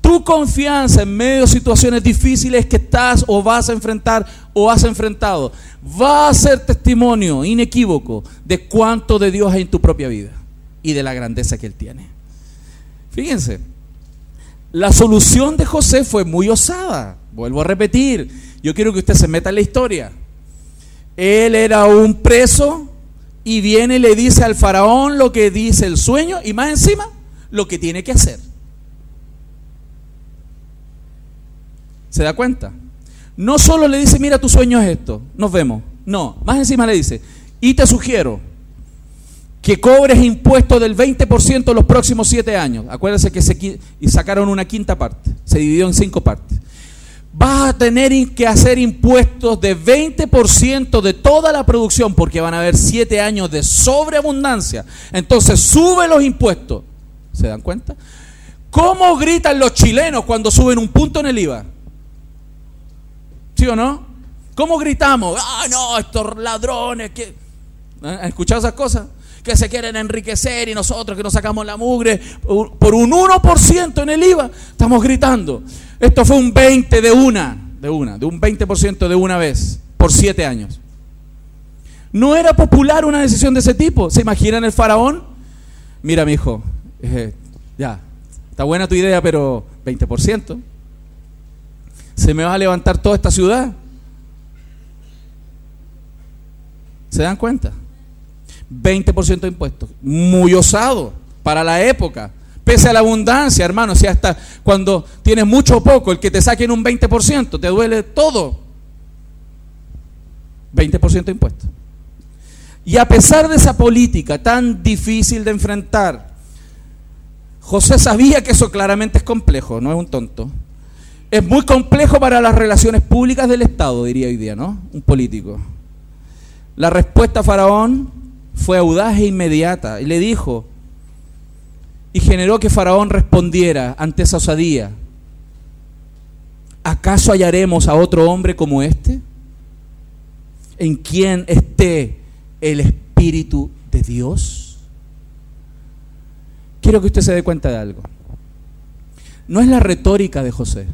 Tu confianza en medio de situaciones difíciles que estás o vas a enfrentar o has enfrentado. Va a ser testimonio inequívoco de cuánto de Dios hay en tu propia vida y de la grandeza que Él tiene. Fíjense, la solución de José fue muy osada. Vuelvo a repetir, yo quiero que usted se meta en la historia. Él era un preso y viene y le dice al faraón lo que dice el sueño y más encima lo que tiene que hacer. ¿Se da cuenta? No solo le dice, mira, tu sueño es esto, nos vemos. No, más encima le dice, y te sugiero que cobres impuestos del 20% los próximos siete años. Acuérdense que se y sacaron una quinta parte, se dividió en cinco partes. Vas a tener que hacer impuestos de 20% de toda la producción porque van a haber siete años de sobreabundancia. Entonces sube los impuestos. ¿Se dan cuenta? ¿Cómo gritan los chilenos cuando suben un punto en el IVA? ¿Sí o no? ¿Cómo gritamos? Ah, no, estos ladrones que... ¿Eh? ¿Han escuchado esas cosas? que se quieren enriquecer y nosotros que nos sacamos la mugre por un 1% en el IVA, estamos gritando. Esto fue un 20 de una, de una, de un 20% de una vez, por siete años. No era popular una decisión de ese tipo. ¿Se imaginan el faraón? Mira, mi hijo, eh, ya, está buena tu idea, pero 20%. Se me va a levantar toda esta ciudad. ¿Se dan cuenta? 20% de impuestos. Muy osado para la época. Pese a la abundancia, hermano, si hasta cuando tienes mucho o poco, el que te saquen un 20%, te duele todo. 20% de impuestos. Y a pesar de esa política tan difícil de enfrentar, José sabía que eso claramente es complejo, no es un tonto. Es muy complejo para las relaciones públicas del Estado, diría hoy día, ¿no? Un político. La respuesta a Faraón fue audaz e inmediata y le dijo, y generó que Faraón respondiera ante esa osadía, ¿acaso hallaremos a otro hombre como este? En quien esté el Espíritu de Dios. Quiero que usted se dé cuenta de algo. No es la retórica de José.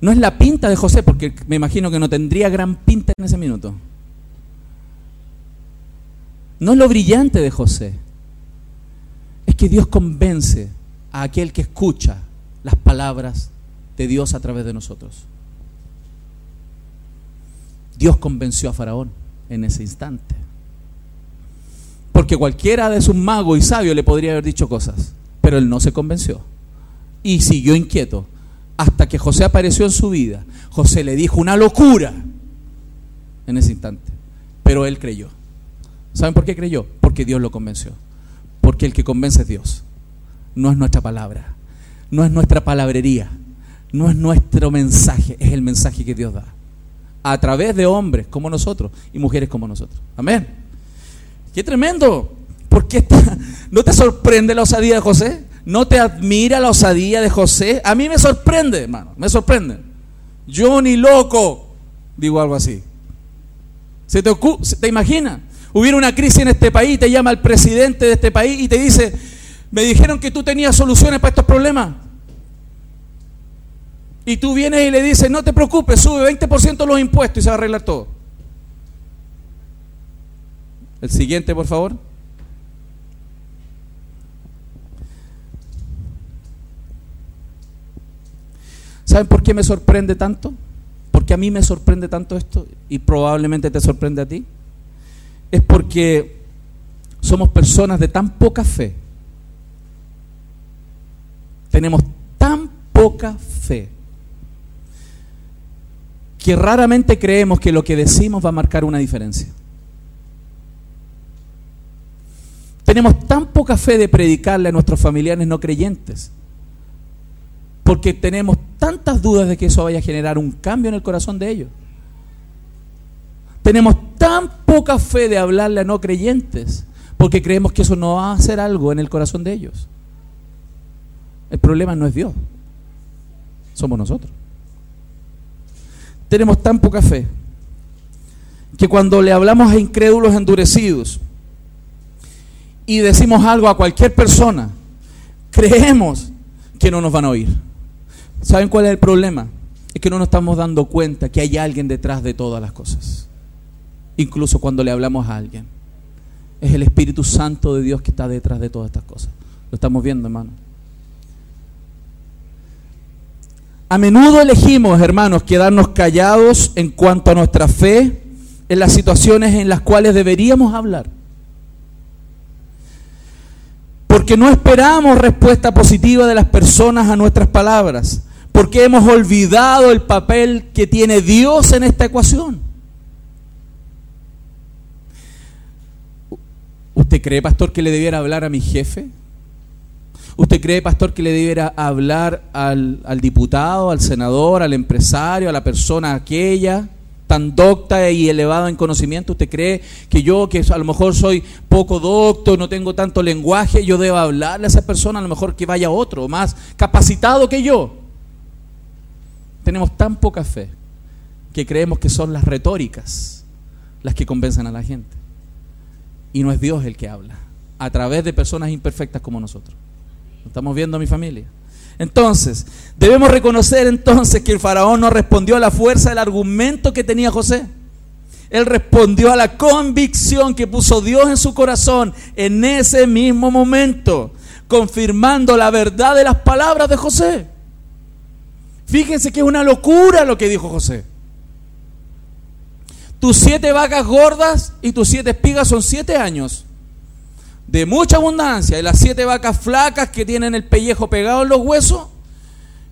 No es la pinta de José, porque me imagino que no tendría gran pinta en ese minuto. No es lo brillante de José. Que Dios convence a aquel que escucha las palabras de Dios a través de nosotros. Dios convenció a Faraón en ese instante. Porque cualquiera de sus magos y sabios le podría haber dicho cosas, pero él no se convenció. Y siguió inquieto hasta que José apareció en su vida. José le dijo una locura en ese instante, pero él creyó. ¿Saben por qué creyó? Porque Dios lo convenció. Porque el que convence es Dios. No es nuestra palabra. No es nuestra palabrería. No es nuestro mensaje. Es el mensaje que Dios da. A través de hombres como nosotros y mujeres como nosotros. Amén. Qué tremendo. ¿Por qué no te sorprende la osadía de José? ¿No te admira la osadía de José? A mí me sorprende, hermano. Me sorprende. Yo ni loco digo algo así. ¿Se te, ¿Te imaginas? Hubiera una crisis en este país, te llama el presidente de este país y te dice, me dijeron que tú tenías soluciones para estos problemas. Y tú vienes y le dices, no te preocupes, sube 20% los impuestos y se va a arreglar todo. El siguiente, por favor. ¿Saben por qué me sorprende tanto? Porque a mí me sorprende tanto esto y probablemente te sorprende a ti es porque somos personas de tan poca fe. Tenemos tan poca fe que raramente creemos que lo que decimos va a marcar una diferencia. Tenemos tan poca fe de predicarle a nuestros familiares no creyentes, porque tenemos tantas dudas de que eso vaya a generar un cambio en el corazón de ellos. Tenemos tan poca fe de hablarle a no creyentes porque creemos que eso no va a hacer algo en el corazón de ellos. El problema no es Dios, somos nosotros. Tenemos tan poca fe que cuando le hablamos a incrédulos endurecidos y decimos algo a cualquier persona, creemos que no nos van a oír. ¿Saben cuál es el problema? Es que no nos estamos dando cuenta que hay alguien detrás de todas las cosas incluso cuando le hablamos a alguien. Es el Espíritu Santo de Dios que está detrás de todas estas cosas. Lo estamos viendo, hermano. A menudo elegimos, hermanos, quedarnos callados en cuanto a nuestra fe en las situaciones en las cuales deberíamos hablar. Porque no esperamos respuesta positiva de las personas a nuestras palabras. Porque hemos olvidado el papel que tiene Dios en esta ecuación. ¿Usted cree, pastor, que le debiera hablar a mi jefe? ¿Usted cree, pastor, que le debiera hablar al, diputado, al senador, al empresario, a la persona aquella tan docta y elevada en conocimiento? ¿Usted cree que yo, que a lo mejor soy poco docto, no tengo tanto lenguaje, yo debo hablarle a esa persona, a lo mejor que vaya otro, más capacitado que yo? Tenemos tan poca fe que creemos que son las retóricas las que convencen a la gente. Y no es Dios el que habla, a través de personas imperfectas como nosotros. Estamos viendo a mi familia. Entonces, debemos reconocer entonces que el faraón no respondió a la fuerza del argumento que tenía José. Él respondió a la convicción que puso Dios en su corazón en ese mismo momento, confirmando la verdad de las palabras de José. Fíjense que es una locura lo que dijo José. Tus siete vacas gordas y tus siete espigas son siete años de mucha abundancia, y las siete vacas flacas que tienen el pellejo pegado en los huesos,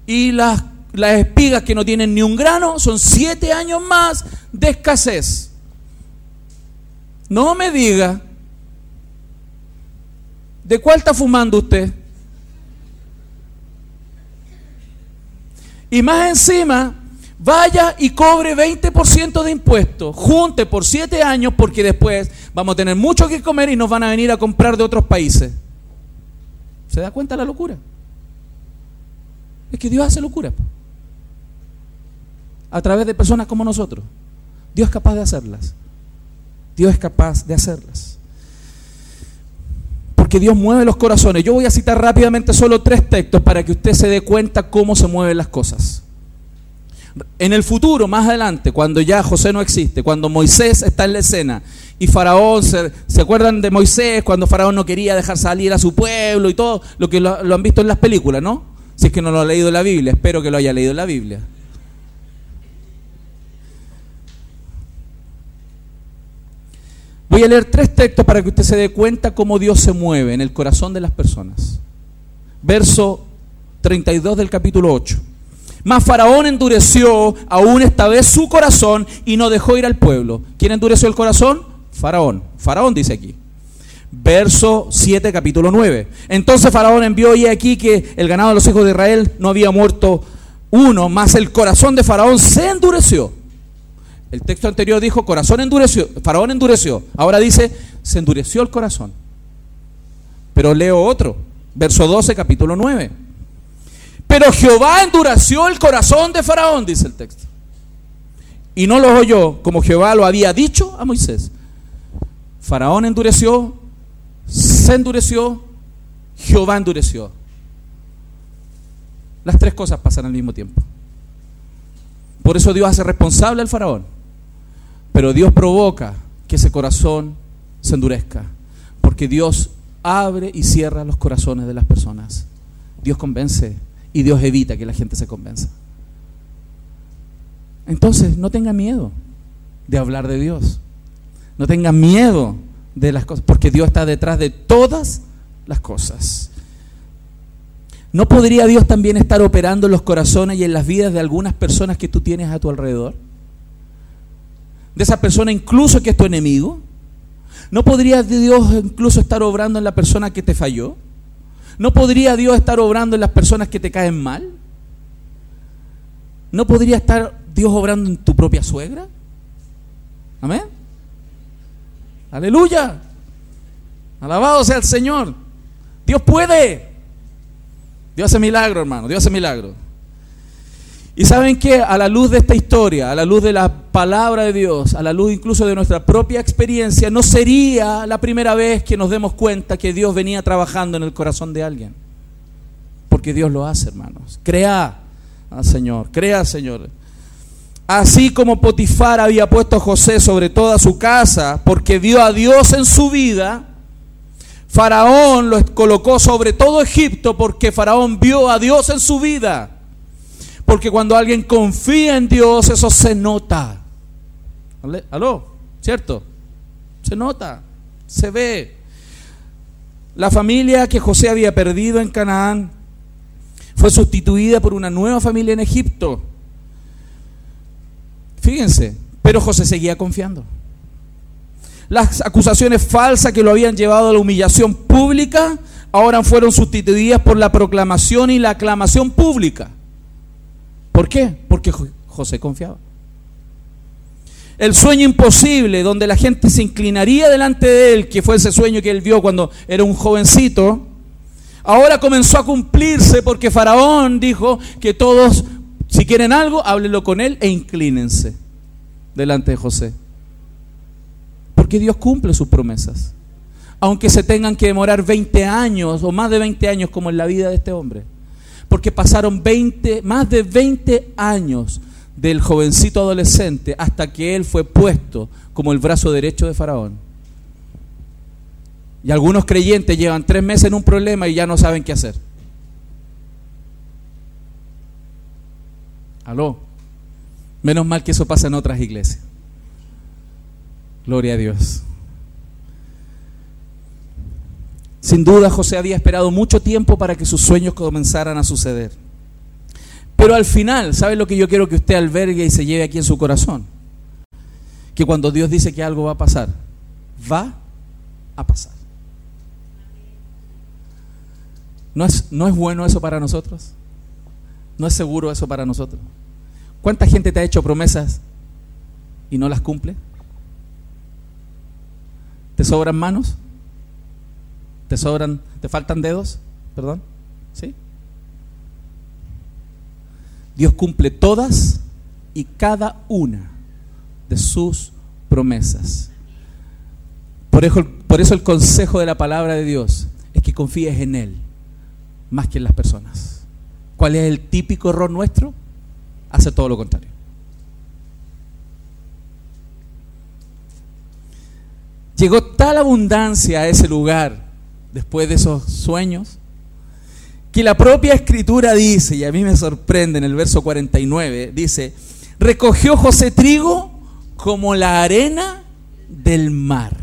y las, las espigas que no tienen ni un grano, son siete años más de escasez. No me diga, ¿de cuál está fumando usted? Y más encima, vaya y cobre 20% de impuestos, junte por siete años porque después vamos a tener mucho que comer y nos van a venir a comprar de otros países. ¿Se da cuenta la locura? Es que Dios hace locura. A través de personas como nosotros. Dios es capaz de hacerlas. Dios es capaz de hacerlas. Porque Dios mueve los corazones. Yo voy a citar rápidamente solo tres textos para que usted se dé cuenta cómo se mueven las cosas. En el futuro, más adelante, cuando ya José no existe, cuando Moisés está en la escena y Faraón, ¿se, acuerdan de Moisés cuando Faraón no quería dejar salir a su pueblo y todo lo que lo, lo han visto en las películas, ¿no? Si es que no lo ha leído en la Biblia, espero que lo haya leído en la Biblia. Voy a leer tres textos para que usted se dé cuenta cómo Dios se mueve en el corazón de las personas. Verso 32 del capítulo 8. Mas Faraón endureció aún esta vez su corazón y no dejó ir al pueblo. ¿Quién endureció el corazón? Faraón. Faraón dice aquí. Verso 7, capítulo 9. Entonces Faraón envió y aquí que el ganado de los hijos de Israel no había muerto uno, mas el corazón de Faraón se endureció. El texto anterior dijo corazón endureció, Faraón endureció. Ahora dice, se endureció el corazón. Pero leo otro, verso 12, capítulo 9. Pero Jehová endureció el corazón de Faraón, dice el texto. Y no lo oyó como Jehová lo había dicho a Moisés. Faraón endureció, se endureció, Jehová endureció. Las tres cosas pasan al mismo tiempo. Por eso Dios hace responsable al faraón. Pero Dios provoca que ese corazón se endurezca. Porque Dios abre y cierra los corazones de las personas. Dios convence y Dios evita que la gente se convenza. Entonces, no tenga miedo de hablar de Dios. No tenga miedo de las cosas, porque Dios está detrás de todas las cosas. ¿No podría Dios también estar operando en los corazones y en las vidas de algunas personas que tú tienes a tu alrededor? De esa persona incluso que es tu enemigo. ¿No podría Dios incluso estar obrando en la persona que te falló? ¿No podría Dios estar obrando en las personas que te caen mal? ¿No podría estar Dios obrando en tu propia suegra? Amén. Aleluya. Alabado sea el Señor. Dios puede. Dios hace milagro, hermano. Dios hace milagro. Y saben que a la luz de esta historia, a la luz de la palabra de Dios, a la luz incluso de nuestra propia experiencia, no sería la primera vez que nos demos cuenta que Dios venía trabajando en el corazón de alguien. Porque Dios lo hace, hermanos. Crea al Señor, crea al Señor. Así como Potifar había puesto a José sobre toda su casa porque vio a Dios en su vida, Faraón lo colocó sobre todo Egipto porque Faraón vio a Dios en su vida. Porque cuando alguien confía en Dios, eso se nota. ¿Aló? ¿Cierto? Se nota, se ve. La familia que José había perdido en Canaán fue sustituida por una nueva familia en Egipto. Fíjense, pero José seguía confiando. las acusaciones falsas que lo habían llevado a la humillación pública, ahora fueron sustituidas por la proclamación y la aclamación pública. ¿Por qué? Porque José confiaba. El sueño imposible, donde la gente se inclinaría delante de él, que fue ese sueño que él vio cuando era un jovencito, ahora comenzó a cumplirse porque Faraón dijo que todos, si quieren algo, háblenlo con él e inclínense delante de José. Porque Dios cumple sus promesas. Aunque se tengan que demorar 20 años o más de 20 años como en la vida de este hombre. Porque pasaron 20, más de 20 años del jovencito adolescente hasta que él fue puesto como el brazo derecho de Faraón. Y algunos creyentes llevan tres meses en un problema y ya no saben qué hacer. Aló. Menos mal que eso pasa en otras iglesias. Gloria a Dios. Sin duda José había esperado mucho tiempo para que sus sueños comenzaran a suceder. Pero al final, ¿sabe lo que yo quiero que usted albergue y se lleve aquí en su corazón? Que cuando Dios dice que algo va a pasar, va a pasar. ¿No es, ¿No es bueno eso para nosotros? ¿No es seguro eso para nosotros? ¿Cuánta gente te ha hecho promesas y no las cumple? ¿Te sobran manos? ¿Te sobran, te faltan dedos? Perdón. ¿Sí? Dios cumple todas y cada una de sus promesas. Por eso, por eso el consejo de la palabra de Dios es que confíes en Él más que en las personas. ¿Cuál es el típico error nuestro? Hacer todo lo contrario. Llegó tal abundancia a ese lugar después de esos sueños que la propia escritura dice, y a mí me sorprende en el verso 49, dice, recogió José trigo como la arena del mar.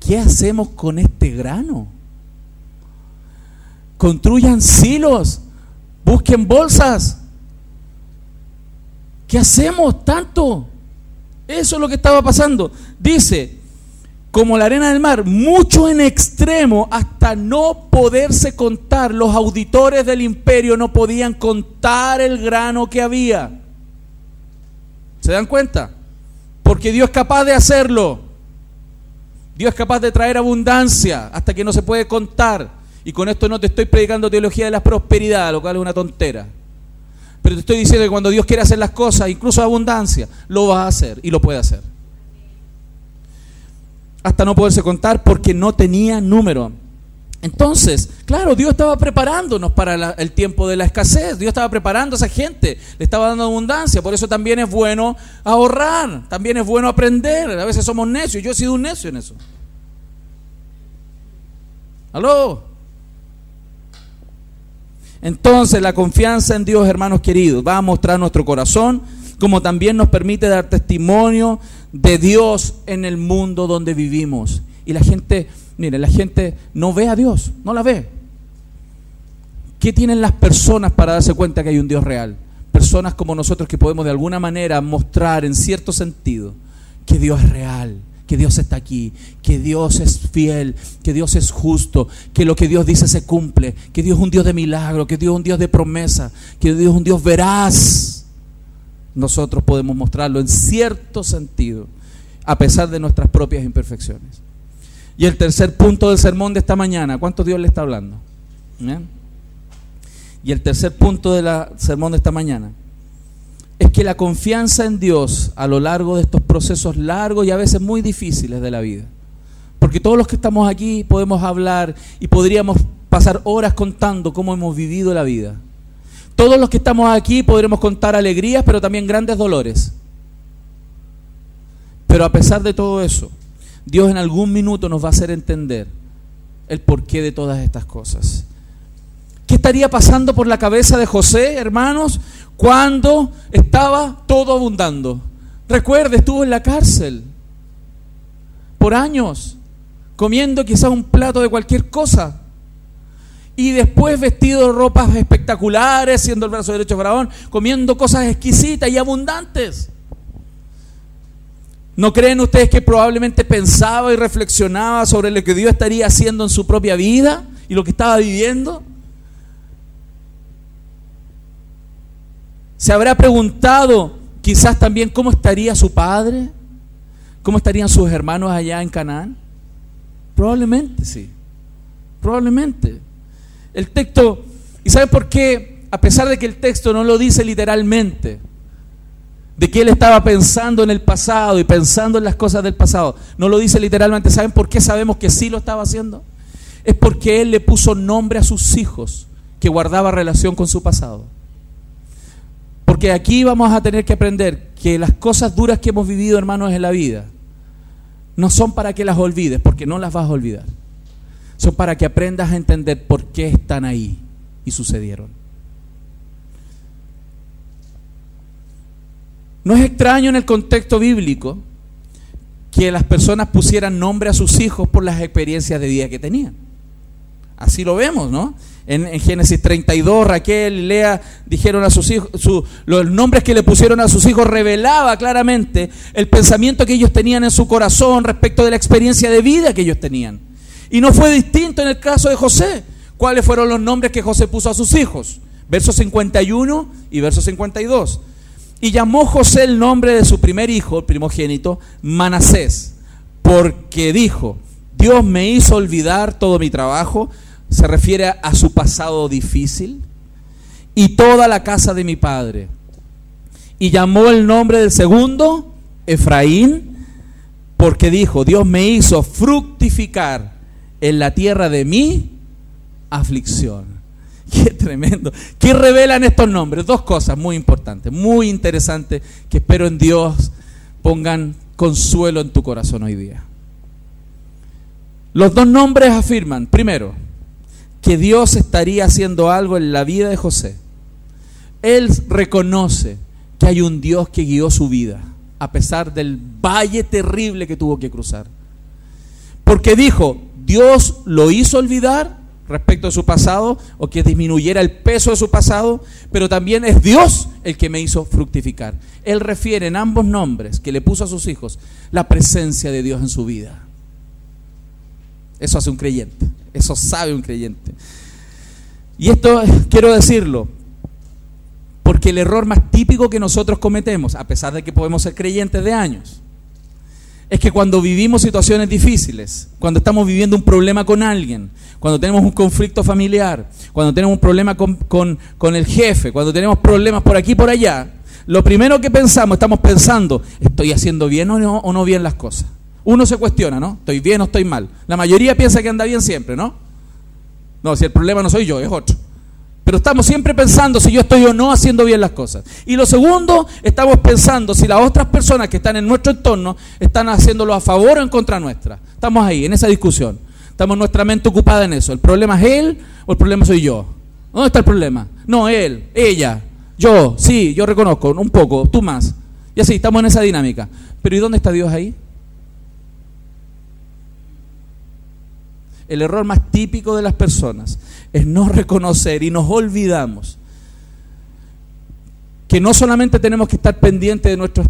¿Qué hacemos con este grano? Construyan silos, busquen bolsas. ¿Qué hacemos tanto? Eso es lo que estaba pasando. Dice, como la arena del mar, mucho en extremo, hasta no poderse contar. Los auditores del imperio no podían contar el grano que había. ¿Se dan cuenta? Porque Dios es capaz de hacerlo. Dios es capaz de traer abundancia hasta que no se puede contar. Y con esto no te estoy predicando teología de la prosperidad, lo cual es una tontera. Pero te estoy diciendo que cuando Dios quiere hacer las cosas, incluso abundancia, lo va a hacer y lo puede hacer hasta no poderse contar porque no tenía número. Entonces, claro, Dios estaba preparándonos para el tiempo de la escasez, Dios estaba preparando a esa gente, le estaba dando abundancia, por eso también es bueno ahorrar, también es bueno aprender, a veces somos necios, yo he sido un necio en eso. ¿Aló? Entonces la confianza en Dios, hermanos queridos, va a mostrar nuestro corazón, como también nos permite dar testimonio de Dios en el mundo donde vivimos. Y la gente, mire, la gente no ve a Dios, no la ve. ¿Qué tienen las personas para darse cuenta que hay un Dios real? Personas como nosotros que podemos de alguna manera mostrar en cierto sentido que Dios es real, que Dios está aquí, que Dios es fiel, que Dios es justo, que lo que Dios dice se cumple, que Dios es un Dios de milagro, que Dios es un Dios de promesa, que Dios es un Dios veraz nosotros podemos mostrarlo en cierto sentido, a pesar de nuestras propias imperfecciones. Y el tercer punto del sermón de esta mañana, ¿cuánto Dios le está hablando? Y el tercer punto del sermón de esta mañana es que la confianza en Dios a lo largo de estos procesos largos y a veces muy difíciles de la vida, porque todos los que estamos aquí podemos hablar y podríamos pasar horas contando cómo hemos vivido la vida. Todos los que estamos aquí podremos contar alegrías, pero también grandes dolores. Pero a pesar de todo eso, Dios en algún minuto nos va a hacer entender el porqué de todas estas cosas. ¿Qué estaría pasando por la cabeza de José, hermanos, cuando estaba todo abundando? Recuerde, estuvo en la cárcel por años, comiendo quizás un plato de cualquier cosa y después vestido de ropas espectaculares, siendo el brazo derecho de Faraón, comiendo cosas exquisitas y abundantes. ¿No creen ustedes que probablemente pensaba y reflexionaba sobre lo que Dios estaría haciendo en su propia vida y lo que estaba viviendo? ¿Se habrá preguntado quizás también cómo estaría su padre? ¿Cómo estarían sus hermanos allá en Canaán? Probablemente sí. Probablemente. El texto, ¿y saben por qué? A pesar de que el texto no lo dice literalmente, de que él estaba pensando en el pasado y pensando en las cosas del pasado. No lo dice literalmente. ¿Saben por qué sabemos que sí lo estaba haciendo? Es porque él le puso nombre a sus hijos que guardaba relación con su pasado. Porque aquí vamos a tener que aprender que las cosas duras que hemos vivido, hermanos, en la vida, no son para que las olvides, porque no las vas a olvidar. Son para que aprendas a entender por qué están ahí y sucedieron. No es extraño en el contexto bíblico que las personas pusieran nombre a sus hijos por las experiencias de vida que tenían. Así lo vemos, ¿no? En, Génesis 32, Raquel y Lea dijeron a sus hijos, los nombres que le pusieron a sus hijos revelaba claramente el pensamiento que ellos tenían en su corazón respecto de la experiencia de vida que ellos tenían. Y no fue distinto en el caso de José. ¿Cuáles fueron los nombres que José puso a sus hijos? Versos 51 y verso 52. Y llamó José el nombre de su primer hijo, el primogénito, Manasés, porque dijo, Dios me hizo olvidar todo mi trabajo, se refiere a su pasado difícil, y toda la casa de mi padre. Y llamó el nombre del segundo, Efraín, porque dijo, Dios me hizo fructificar en la tierra de mi aflicción. Qué tremendo. ¿Qué revelan estos nombres? Dos cosas muy importantes, muy interesantes, que espero en Dios pongan consuelo en tu corazón hoy día. Los dos nombres afirman, primero, que Dios estaría haciendo algo en la vida de José. Él reconoce que hay un Dios que guió su vida, a pesar del valle terrible que tuvo que cruzar. Porque dijo, Dios lo hizo olvidar respecto a su pasado o que disminuyera el peso de su pasado, pero también es Dios el que me hizo fructificar. Él refiere en ambos nombres que le puso a sus hijos la presencia de Dios en su vida. Eso hace un creyente, eso sabe un creyente. Y esto quiero decirlo, porque el error más típico que nosotros cometemos, a pesar de que podemos ser creyentes de años, es que cuando vivimos situaciones difíciles, cuando estamos viviendo un problema con alguien, cuando tenemos un conflicto familiar, cuando tenemos un problema con, el jefe, cuando tenemos problemas por aquí y por allá, lo primero que pensamos, estamos pensando, ¿estoy haciendo bien o no, o no bien las cosas? Uno se cuestiona, ¿no? ¿Estoy bien o estoy mal? La mayoría piensa que anda bien siempre, ¿no? No, si el problema no soy yo, es otro. Pero estamos siempre pensando si yo estoy o no haciendo bien las cosas. Y lo segundo, estamos pensando si las otras personas que están en nuestro entorno están haciéndolo a favor o en contra nuestra. Estamos ahí, en esa discusión. Estamos nuestra mente ocupada en eso. ¿El problema es él o el problema soy yo? ¿Dónde está el problema? No, él, ella, yo, sí, yo reconozco, un poco, tú más. Y así, estamos en esa dinámica. Pero ¿y dónde está Dios ahí? El error más típico de las personas es no reconocer y nos olvidamos que no solamente tenemos que estar pendientes de nuestros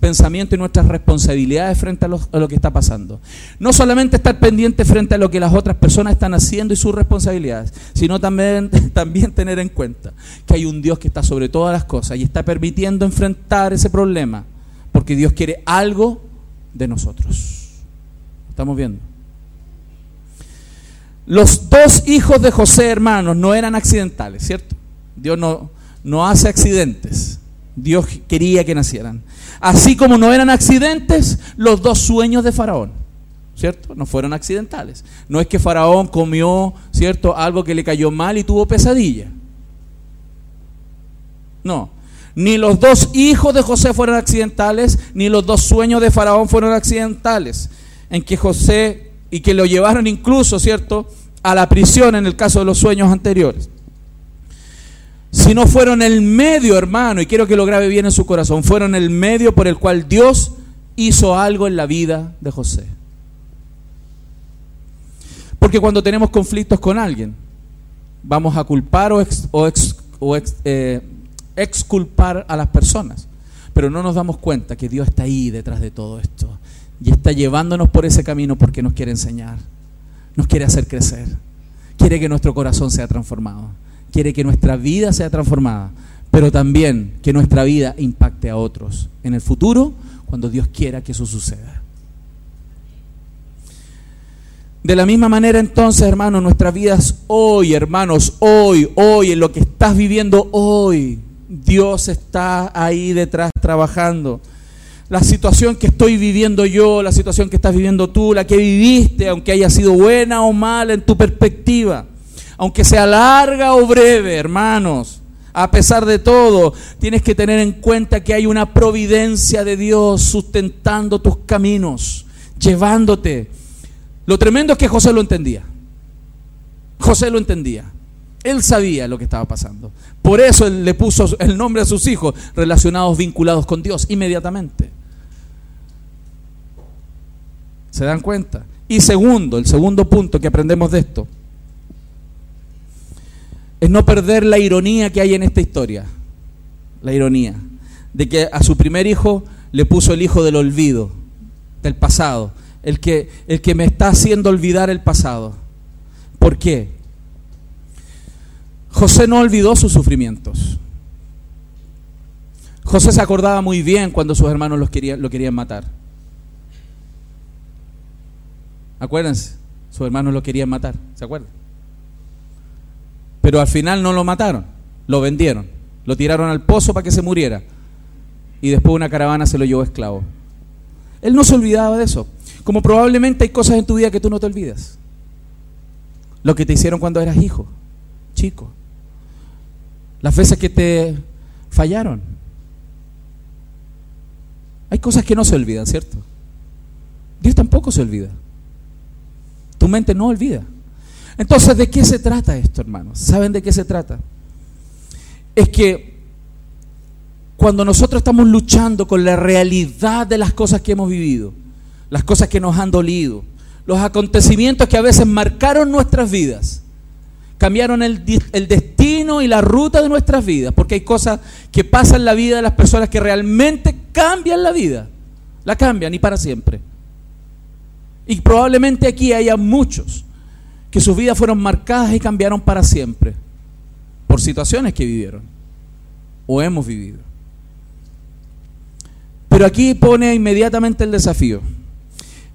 pensamientos y nuestras responsabilidades frente a lo, que está pasando, no solamente estar pendientes frente a lo que las otras personas están haciendo y sus responsabilidades, sino también, también tener en cuenta que hay un Dios que está sobre todas las cosas y está permitiendo enfrentar ese problema, porque Dios quiere algo de nosotros. ¿Estamos viendo? Los dos hijos de José, hermanos, no eran accidentales, ¿cierto? Dios no, no hace accidentes. Dios quería que nacieran. Así como no eran accidentes los dos sueños de Faraón, ¿cierto? No fueron accidentales. No es que Faraón comió, ¿cierto? Algo que le cayó mal y tuvo pesadilla. No. Ni los dos hijos de José fueron accidentales, ni los dos sueños de Faraón fueron accidentales. En que José y que lo llevaron incluso, ¿cierto?, a la prisión en el caso de los sueños anteriores. Si no fueron el medio, hermano, y quiero que lo grabe bien en su corazón, fueron el medio por el cual Dios hizo algo en la vida de José. Porque cuando tenemos conflictos con alguien, vamos a culpar o, eh, exculpar a las personas. Pero no nos damos cuenta que Dios está ahí detrás de todo esto y está llevándonos por ese camino porque nos quiere enseñar, nos quiere hacer crecer, quiere que nuestro corazón sea transformado, quiere que nuestra vida sea transformada, pero también que nuestra vida impacte a otros en el futuro cuando Dios quiera que eso suceda. De la misma manera entonces, hermanos, nuestras vidas hoy, hermanos, hoy, hoy, en lo que estás viviendo hoy, Dios está ahí detrás trabajando. La situación que estoy viviendo yo, la situación que estás viviendo tú, la que viviste, aunque haya sido buena o mala en tu perspectiva, aunque sea larga o breve, hermanos, a pesar de todo, tienes que tener en cuenta que hay una providencia de Dios sustentando tus caminos, llevándote lo tremendo es que José lo entendía. José lo entendía. Él sabía lo que estaba pasando. Por eso él le puso el nombre a sus hijos relacionados, vinculados con Dios, inmediatamente. ¿Se dan cuenta? Y segundo, el segundo punto que aprendemos de esto, es no perder la ironía que hay en esta historia. La ironía. De que a su primer hijo le puso el hijo del olvido, del pasado el que, el que me está haciendo olvidar el pasado. ¿Por qué? José no olvidó sus sufrimientos. José se acordaba muy bien cuando sus hermanos lo querían matar. Acuérdense, sus hermanos lo querían matar, ¿se acuerdan? Pero al final no lo mataron, lo vendieron, lo tiraron al pozo para que se muriera. Y después una caravana se lo llevó esclavo. Él no se olvidaba de eso. Como probablemente hay cosas en tu vida que tú no te olvidas. Lo que te hicieron cuando eras hijo, chico. Las veces que te fallaron. Hay cosas que no se olvidan, ¿cierto? Dios tampoco se olvida. Tu mente no olvida. Entonces, ¿de qué se trata esto, hermanos? ¿Saben de qué se trata? Es que cuando nosotros estamos luchando con la realidad de las cosas que hemos vivido, las cosas que nos han dolido, los acontecimientos que a veces marcaron nuestras vidas, cambiaron el, destino y la ruta de nuestras vidas, porque hay cosas que pasan en la vida de las personas que realmente cambian la vida, la cambian y para siempre. Y probablemente aquí haya muchos que sus vidas fueron marcadas y cambiaron para siempre por situaciones que vivieron o hemos vivido. Pero aquí pone inmediatamente el desafío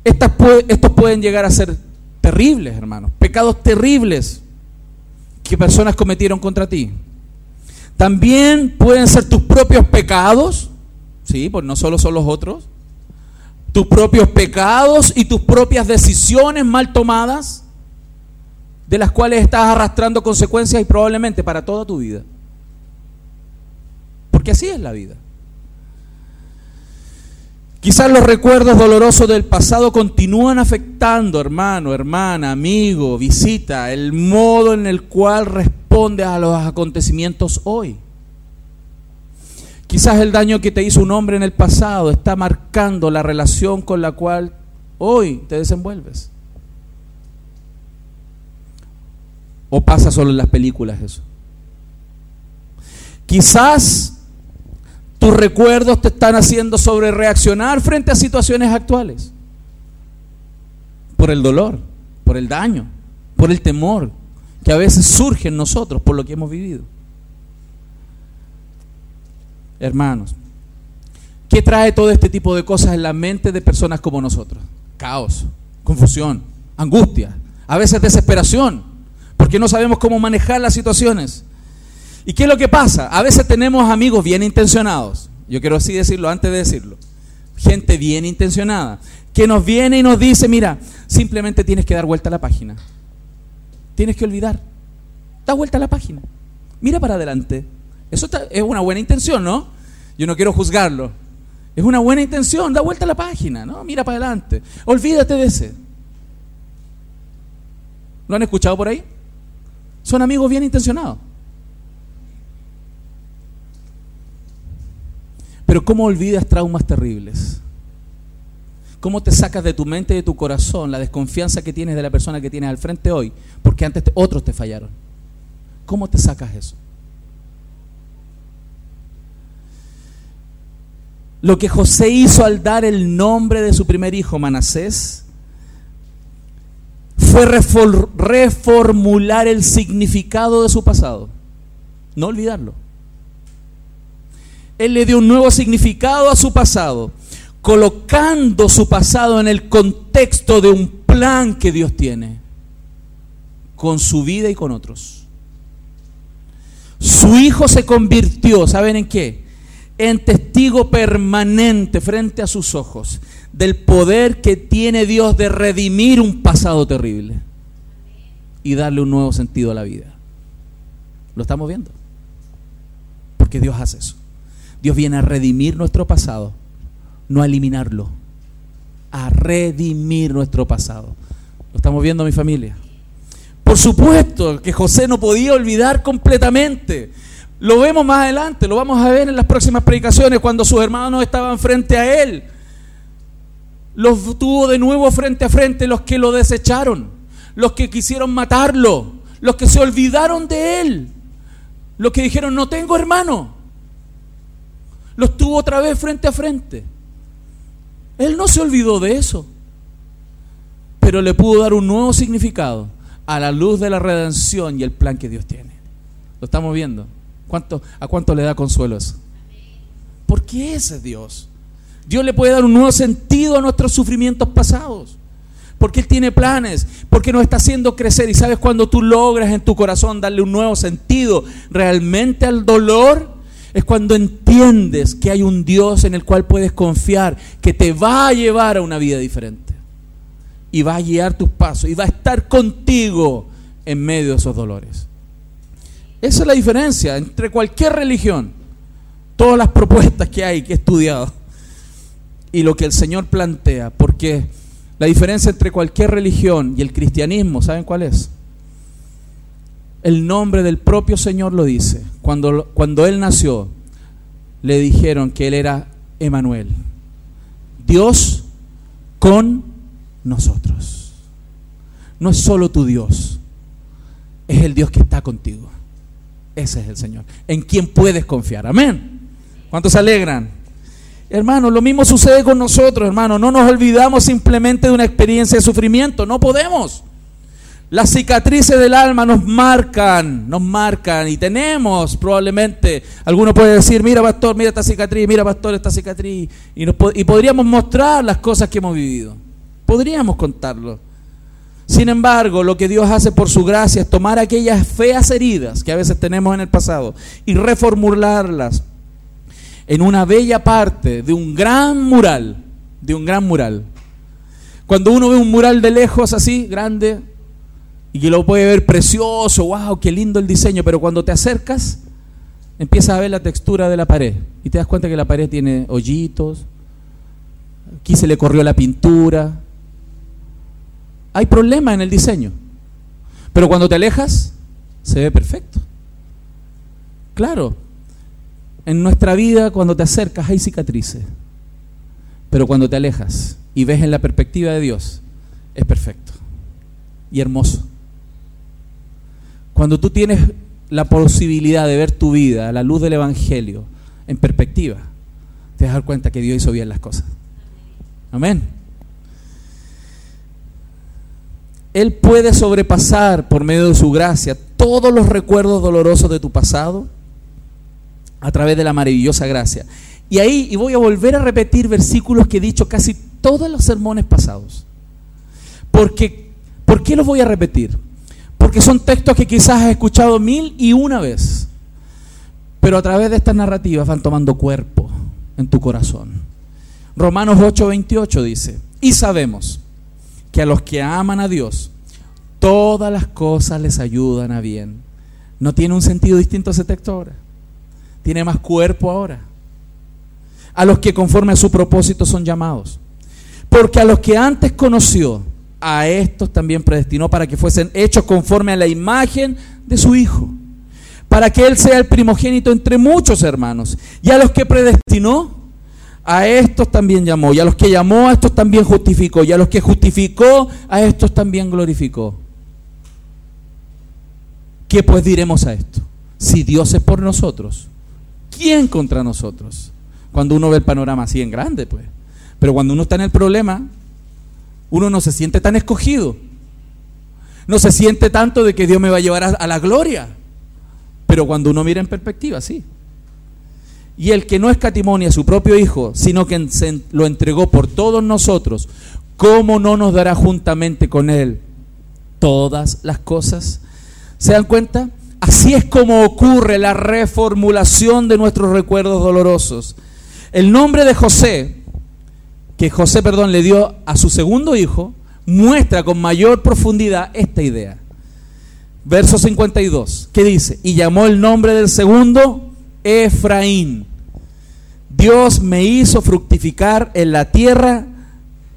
estos pueden llegar a ser terribles, hermanos, pecados terribles que personas cometieron contra ti. También pueden ser tus propios pecados, sí, pues no solo son los otros, tus propios pecados y tus propias decisiones mal tomadas, de las cuales estás arrastrando consecuencias y probablemente para toda tu vida. Porque así es la vida. Quizás los recuerdos dolorosos del pasado continúan afectando, hermano, hermana, amigo, visita, el modo en el cual responde a los acontecimientos hoy. Quizás el daño que te hizo un hombre en el pasado está marcando la relación con la cual hoy te desenvuelves. ¿O pasa solo en las películas eso? Quizás tus recuerdos te están haciendo sobre reaccionar frente a situaciones actuales. Por el dolor, por el daño, por el temor que a veces surge en nosotros por lo que hemos vivido. Hermanos, ¿qué trae todo este tipo de cosas en la mente de personas como nosotros? Caos, confusión, angustia, a veces desesperación, porque no sabemos cómo manejar las situaciones. ¿Y qué es lo que pasa? A veces tenemos amigos bien intencionados, yo quiero así decirlo antes de decirlo, gente bien intencionada, que nos viene y nos dice, mira, simplemente tienes que dar vuelta a la página, tienes que olvidar, da vuelta a la página, mira para adelante. Eso es una buena intención, ¿no? Yo no quiero juzgarlo. Es una buena intención, da vuelta a la página, ¿no? Mira para adelante. Olvídate de ese. ¿Lo han escuchado por ahí? Son amigos bien intencionados. Pero ¿cómo olvidas traumas terribles? ¿Cómo te sacas de tu mente y de tu corazón la desconfianza que tienes de la persona que tienes al frente hoy? Porque antes otros te fallaron. ¿Cómo te sacas eso? Lo que José hizo al dar el nombre de su primer hijo, Manasés, fue reformular el significado de su pasado. No olvidarlo. Él le dio un nuevo significado a su pasado, colocando su pasado en el contexto de un plan que Dios tiene con su vida y con otros. Su hijo se convirtió, ¿saben en qué? En testigo permanente frente a sus ojos del poder que tiene Dios de redimir un pasado terrible y darle un nuevo sentido a la vida. ¿Lo estamos viendo? Porque Dios hace eso. Dios viene a redimir nuestro pasado, no a eliminarlo, a redimir nuestro pasado. ¿Lo estamos viendo mi familia? Por supuesto que José no podía olvidar completamente. Lo vemos más adelante, lo vamos a ver en las próximas predicaciones cuando sus hermanos estaban frente a él. Los tuvo de nuevo frente a frente los que lo desecharon, los que quisieron matarlo, los que se olvidaron de él, los que dijeron no tengo hermano los tuvo otra vez frente a frente. Él no se olvidó de eso, pero le pudo dar un nuevo significado a la luz de la redención y el plan que Dios tiene. ¿Lo estamos viendo? ¿Cuánto, ¿A cuánto le da consuelo eso? ¿Por qué ese es Dios? Dios le puede dar un nuevo sentido a nuestros sufrimientos pasados. Porque Él tiene planes, porque nos está haciendo crecer. Y sabes, cuando tú logras en tu corazón darle un nuevo sentido realmente al dolor, es cuando entiendes que hay un Dios en el cual puedes confiar, que te va a llevar a una vida diferente. Y va a guiar tus pasos y va a estar contigo en medio de esos dolores. Esa es la diferencia entre cualquier religión, todas las propuestas que hay, que he estudiado, y lo que el Señor plantea. Porque la diferencia entre cualquier religión y el cristianismo, ¿saben cuál es? El nombre del propio Señor lo dice. Cuando, cuando Él nació, le dijeron que Él era Emanuel. Dios con nosotros. No es solo tu Dios, es el Dios que está contigo. Ese es el Señor, en quien puedes confiar. Amén. ¿Cuántos se alegran? Hermano, lo mismo sucede con nosotros, hermano. No nos olvidamos simplemente de una experiencia de sufrimiento. No podemos. Las cicatrices del alma nos marcan, nos marcan y tenemos probablemente, alguno puede decir, mira pastor, mira esta cicatriz, mira pastor, esta cicatriz, y, y podríamos mostrar las cosas que hemos vivido, podríamos contarlo. Sin embargo, lo que Dios hace por su gracia es tomar aquellas feas heridas que a veces tenemos en el pasado y reformularlas en una bella parte de un gran mural, de un gran mural. Cuando uno ve un mural de lejos así, grande, y lo puede ver precioso, wow, qué lindo el diseño, pero cuando te acercas, empiezas a ver la textura de la pared y te das cuenta que la pared tiene hoyitos, aquí se le corrió la pintura. Hay problema en el diseño, pero cuando te alejas, se ve perfecto. Claro, en nuestra vida cuando te acercas hay cicatrices, pero cuando te alejas y ves en la perspectiva de Dios, es perfecto y hermoso. Cuando tú tienes la posibilidad de ver tu vida a la luz del Evangelio en perspectiva, te vas a dar cuenta que Dios hizo bien las cosas. Amén. Él puede sobrepasar por medio de su gracia todos los recuerdos dolorosos de tu pasado a través de la maravillosa gracia. Y ahí, y voy a volver a repetir versículos que he dicho casi todos los sermones pasados. Porque, ¿Por qué los voy a repetir? Porque son textos que quizás has escuchado mil y una vez. Pero a través de estas narrativas van tomando cuerpo en tu corazón. Romanos 8:28 dice, y sabemos que a los que aman a Dios, todas las cosas les ayudan a bien. ¿No tiene un sentido distinto ese texto ahora? Tiene más cuerpo ahora. A los que conforme a su propósito son llamados. Porque a los que antes conoció, a estos también predestinó para que fuesen hechos conforme a la imagen de su Hijo, para que Él sea el primogénito entre muchos hermanos. Y a los que predestinó, a estos también llamó, y a los que llamó, a estos también justificó, y a los que justificó, a estos también glorificó. ¿Qué pues diremos a esto? Si Dios es por nosotros, ¿quién contra nosotros? Cuando uno ve el panorama así en grande, pues. Pero cuando uno está en el problema, uno no se siente tan escogido. No se siente tanto de que Dios me va a llevar a, la gloria. Pero cuando uno mira en perspectiva, sí. Y el que no escatimonia a su propio Hijo, sino que se lo entregó por todos nosotros, ¿cómo no nos dará juntamente con Él todas las cosas? ¿Se dan cuenta? Así es como ocurre la reformulación de nuestros recuerdos dolorosos. El nombre de José, que José, perdón, le dio a su segundo hijo, muestra con mayor profundidad esta idea. Verso 52, ¿qué dice? Y llamó el nombre del segundo Efraín. Dios me hizo fructificar en la tierra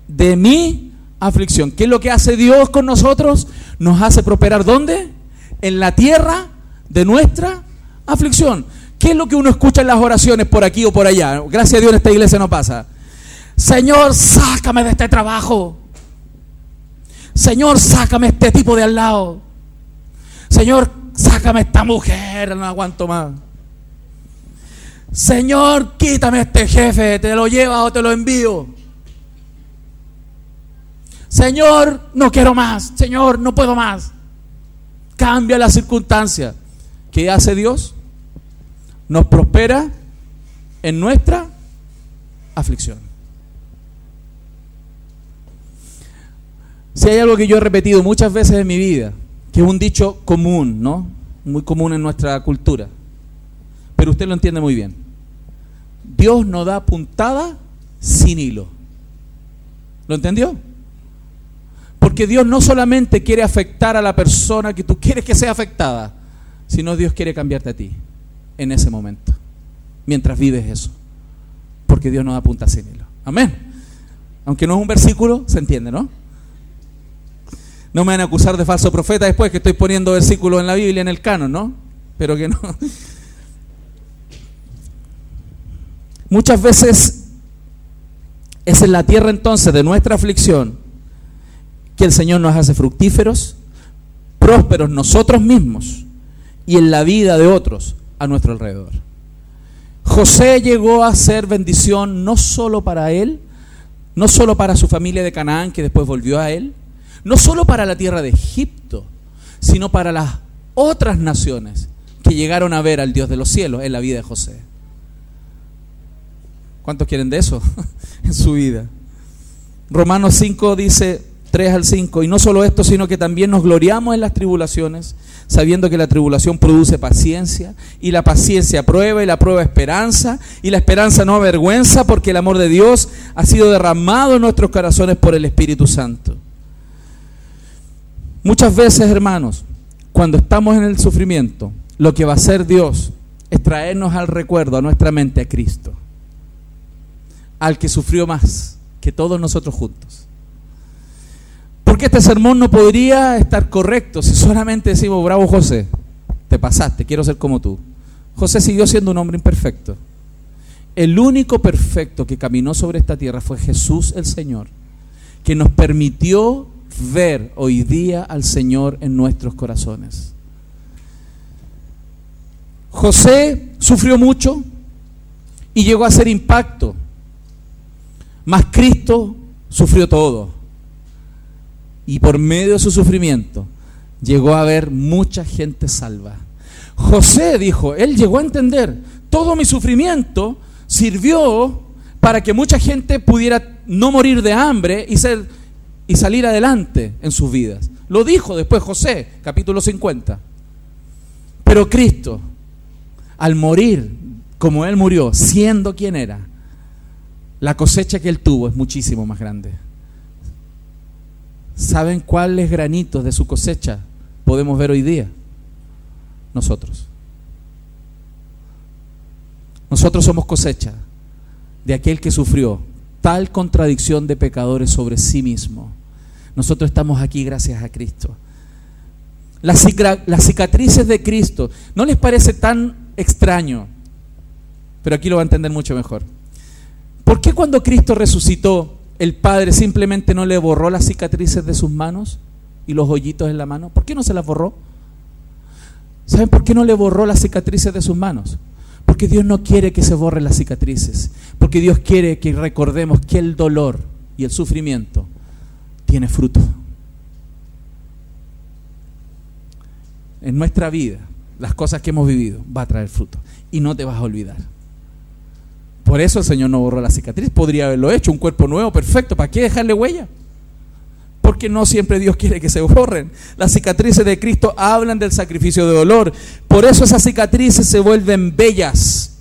de mi aflicción. ¿Qué es lo que hace Dios con nosotros? Nos hace prosperar ¿dónde? En la tierra de nuestra aflicción. ¿Qué es lo que uno escucha en las oraciones por aquí o por allá? Gracias a Dios en esta iglesia no pasa. Señor, sácame de este trabajo. Señor, sácame este tipo de al lado. Señor, sácame esta mujer, no aguanto más. Señor, quítame este jefe, te lo lleva o te lo envío. Señor, no quiero más. Señor, no puedo más. Cambia la circunstancia. ¿Qué hace Dios? Nos prospera en nuestra aflicción. Si hay algo que yo he repetido muchas veces en mi vida, que es un dicho común, ¿no? Muy común en nuestra cultura. Pero usted lo entiende muy bien. Dios no da puntada sin hilo. ¿Lo entendió? Porque Dios no solamente quiere afectar a la persona que tú quieres que sea afectada, sino Dios quiere cambiarte a ti en ese momento, mientras vives eso. Porque Dios no da punta sin hilo. Amén. Aunque no es un versículo, se entiende, ¿no? No me van a acusar de falso profeta después que estoy poniendo versículos en la Biblia en el canon, ¿no? Pero que no. Muchas veces es en la tierra entonces de nuestra aflicción que el Señor nos hace fructíferos, prósperos nosotros mismos y en la vida de otros a nuestro alrededor. José llegó a ser bendición no solo para él, no solo para su familia de Canaán que después volvió a él, no solo para la tierra de Egipto, sino para las otras naciones que llegaron a ver al Dios de los cielos en la vida de José. ¿Cuántos quieren de eso en su vida? Romanos 5 dice 3 al 5, y no solo esto, sino que también nos gloriamos en las tribulaciones, sabiendo que la tribulación produce paciencia, y la paciencia prueba, y la prueba esperanza, y la esperanza no avergüenza, porque el amor de Dios ha sido derramado en nuestros corazones por el Espíritu Santo. Muchas veces, hermanos, cuando estamos en el sufrimiento, lo que va a hacer Dios es traernos al recuerdo, a nuestra mente, a Cristo al que sufrió más que todos nosotros juntos. Porque este sermón no podría estar correcto si solamente decimos, bravo José, te pasaste, quiero ser como tú. José siguió siendo un hombre imperfecto. El único perfecto que caminó sobre esta tierra fue Jesús el Señor, que nos permitió ver hoy día al Señor en nuestros corazones. José sufrió mucho y llegó a ser impacto mas Cristo sufrió todo. Y por medio de su sufrimiento llegó a haber mucha gente salva. José dijo, él llegó a entender, todo mi sufrimiento sirvió para que mucha gente pudiera no morir de hambre y, ser, y salir adelante en sus vidas. Lo dijo después José, capítulo 50. Pero Cristo, al morir como Él murió, siendo quien era, la cosecha que él tuvo es muchísimo más grande. ¿Saben cuáles granitos de su cosecha podemos ver hoy día? Nosotros. Nosotros somos cosecha de aquel que sufrió tal contradicción de pecadores sobre sí mismo. Nosotros estamos aquí gracias a Cristo. Las, cicatrices de Cristo, ¿no les parece tan extraño? Pero aquí lo va a entender mucho mejor. ¿Por qué cuando Cristo resucitó, el Padre simplemente no le borró las cicatrices de sus manos y los hoyitos en la mano? ¿Por qué no se las borró? ¿Saben por qué no le borró las cicatrices de sus manos? Porque Dios no quiere que se borren las cicatrices. Porque Dios quiere que recordemos que el dolor y el sufrimiento tiene fruto. En nuestra vida, las cosas que hemos vivido va a traer fruto y no te vas a olvidar. Por eso el Señor no borró la cicatriz. Podría haberlo hecho, un cuerpo nuevo, perfecto. ¿Para qué dejarle huella? Porque no siempre Dios quiere que se borren. Las cicatrices de Cristo hablan del sacrificio de dolor. Por eso esas cicatrices se vuelven bellas.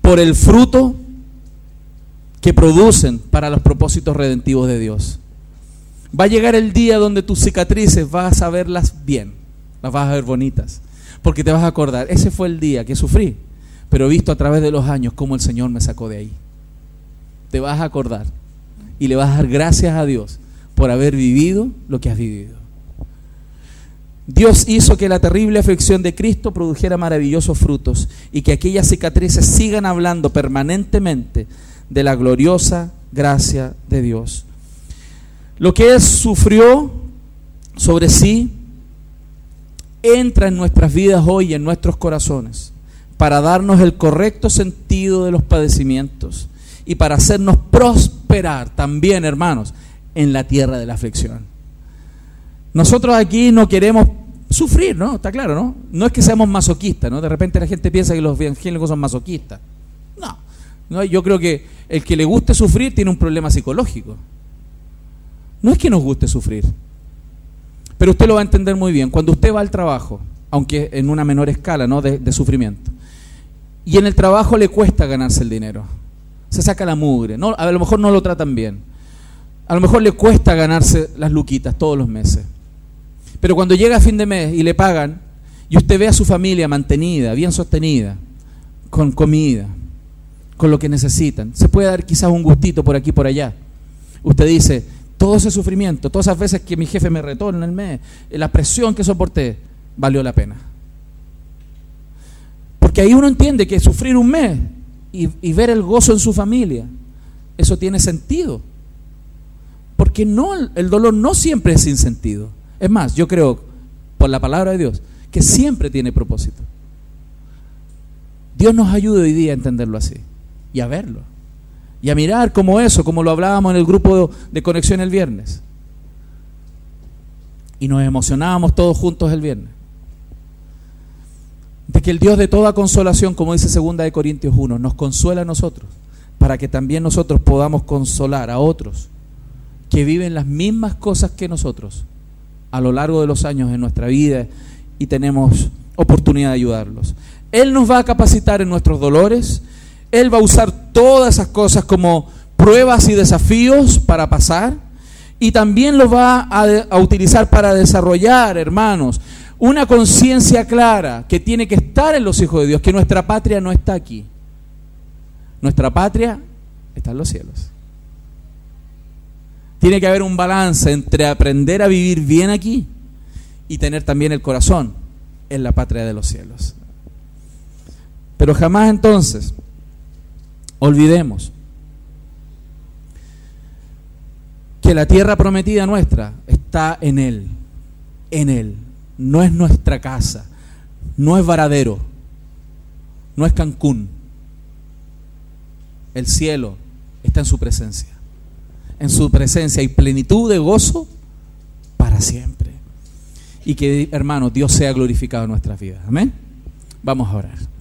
Por el fruto que producen para los propósitos redentivos de Dios. Va a llegar el día donde tus cicatrices vas a verlas bien, las vas a ver bonitas, porque te vas a acordar, ese fue el día que sufrí, pero he visto a través de los años cómo el Señor me sacó de ahí. Te vas a acordar y le vas a dar gracias a Dios por haber vivido lo que has vivido. Dios hizo que la terrible aflicción de Cristo produjera maravillosos frutos y que aquellas cicatrices sigan hablando permanentemente de la gloriosa gracia de Dios. Lo que Él sufrió sobre sí entra en nuestras vidas hoy, en nuestros corazones, para darnos el correcto sentido de los padecimientos y para hacernos prosperar también, hermanos, en la tierra de la aflicción. Nosotros aquí no queremos sufrir, ¿no? Está claro, ¿no? No es que seamos masoquistas, ¿no? De repente la gente piensa que los evangélicos son masoquistas. No, no, yo creo que el que le guste sufrir tiene un problema psicológico. No es que nos guste sufrir, pero usted lo va a entender muy bien. Cuando usted va al trabajo, aunque en una menor escala, ¿no? De, sufrimiento, y en el trabajo le cuesta ganarse el dinero, se saca la mugre, no, a lo mejor no lo tratan bien, a lo mejor le cuesta ganarse las luquitas todos los meses. Pero cuando llega a fin de mes y le pagan, y usted ve a su familia mantenida, bien sostenida, con comida, con lo que necesitan, se puede dar quizás un gustito por aquí por allá. Usted dice, todo ese sufrimiento, todas esas veces que mi jefe me retó en el mes, la presión que soporté, valió la pena. Porque ahí uno entiende que sufrir un mes y, ver el gozo en su familia, eso tiene sentido. Porque no, el dolor no siempre es sin sentido. Es más, yo creo, por la palabra de Dios, que siempre tiene propósito. Dios nos ayude hoy día a entenderlo así y a verlo. Y a mirar como eso, como lo hablábamos en el grupo de conexión el viernes. Y nos emocionábamos todos juntos el viernes. De que el Dios de toda consolación, como dice segunda de Corintios 1, nos consuela a nosotros, para que también nosotros podamos consolar a otros que viven las mismas cosas que nosotros a lo largo de los años en nuestra vida y tenemos oportunidad de ayudarlos. Él nos va a capacitar en nuestros dolores, Él va a usar todas esas cosas como pruebas y desafíos para pasar y también los va a, a utilizar para desarrollar, hermanos, una conciencia clara que tiene que estar en los hijos de Dios, que nuestra patria no está aquí. Nuestra patria está en los cielos. Tiene que haber un balance entre aprender a vivir bien aquí y tener también el corazón en la patria de los cielos. Pero jamás entonces olvidemos que la tierra prometida nuestra está en Él, en Él. No es nuestra casa, no es Varadero, no es Cancún. El cielo está en su presencia en su presencia y plenitud de gozo para siempre. Y que, hermano, Dios sea glorificado en nuestras vidas. Amén. Vamos a orar.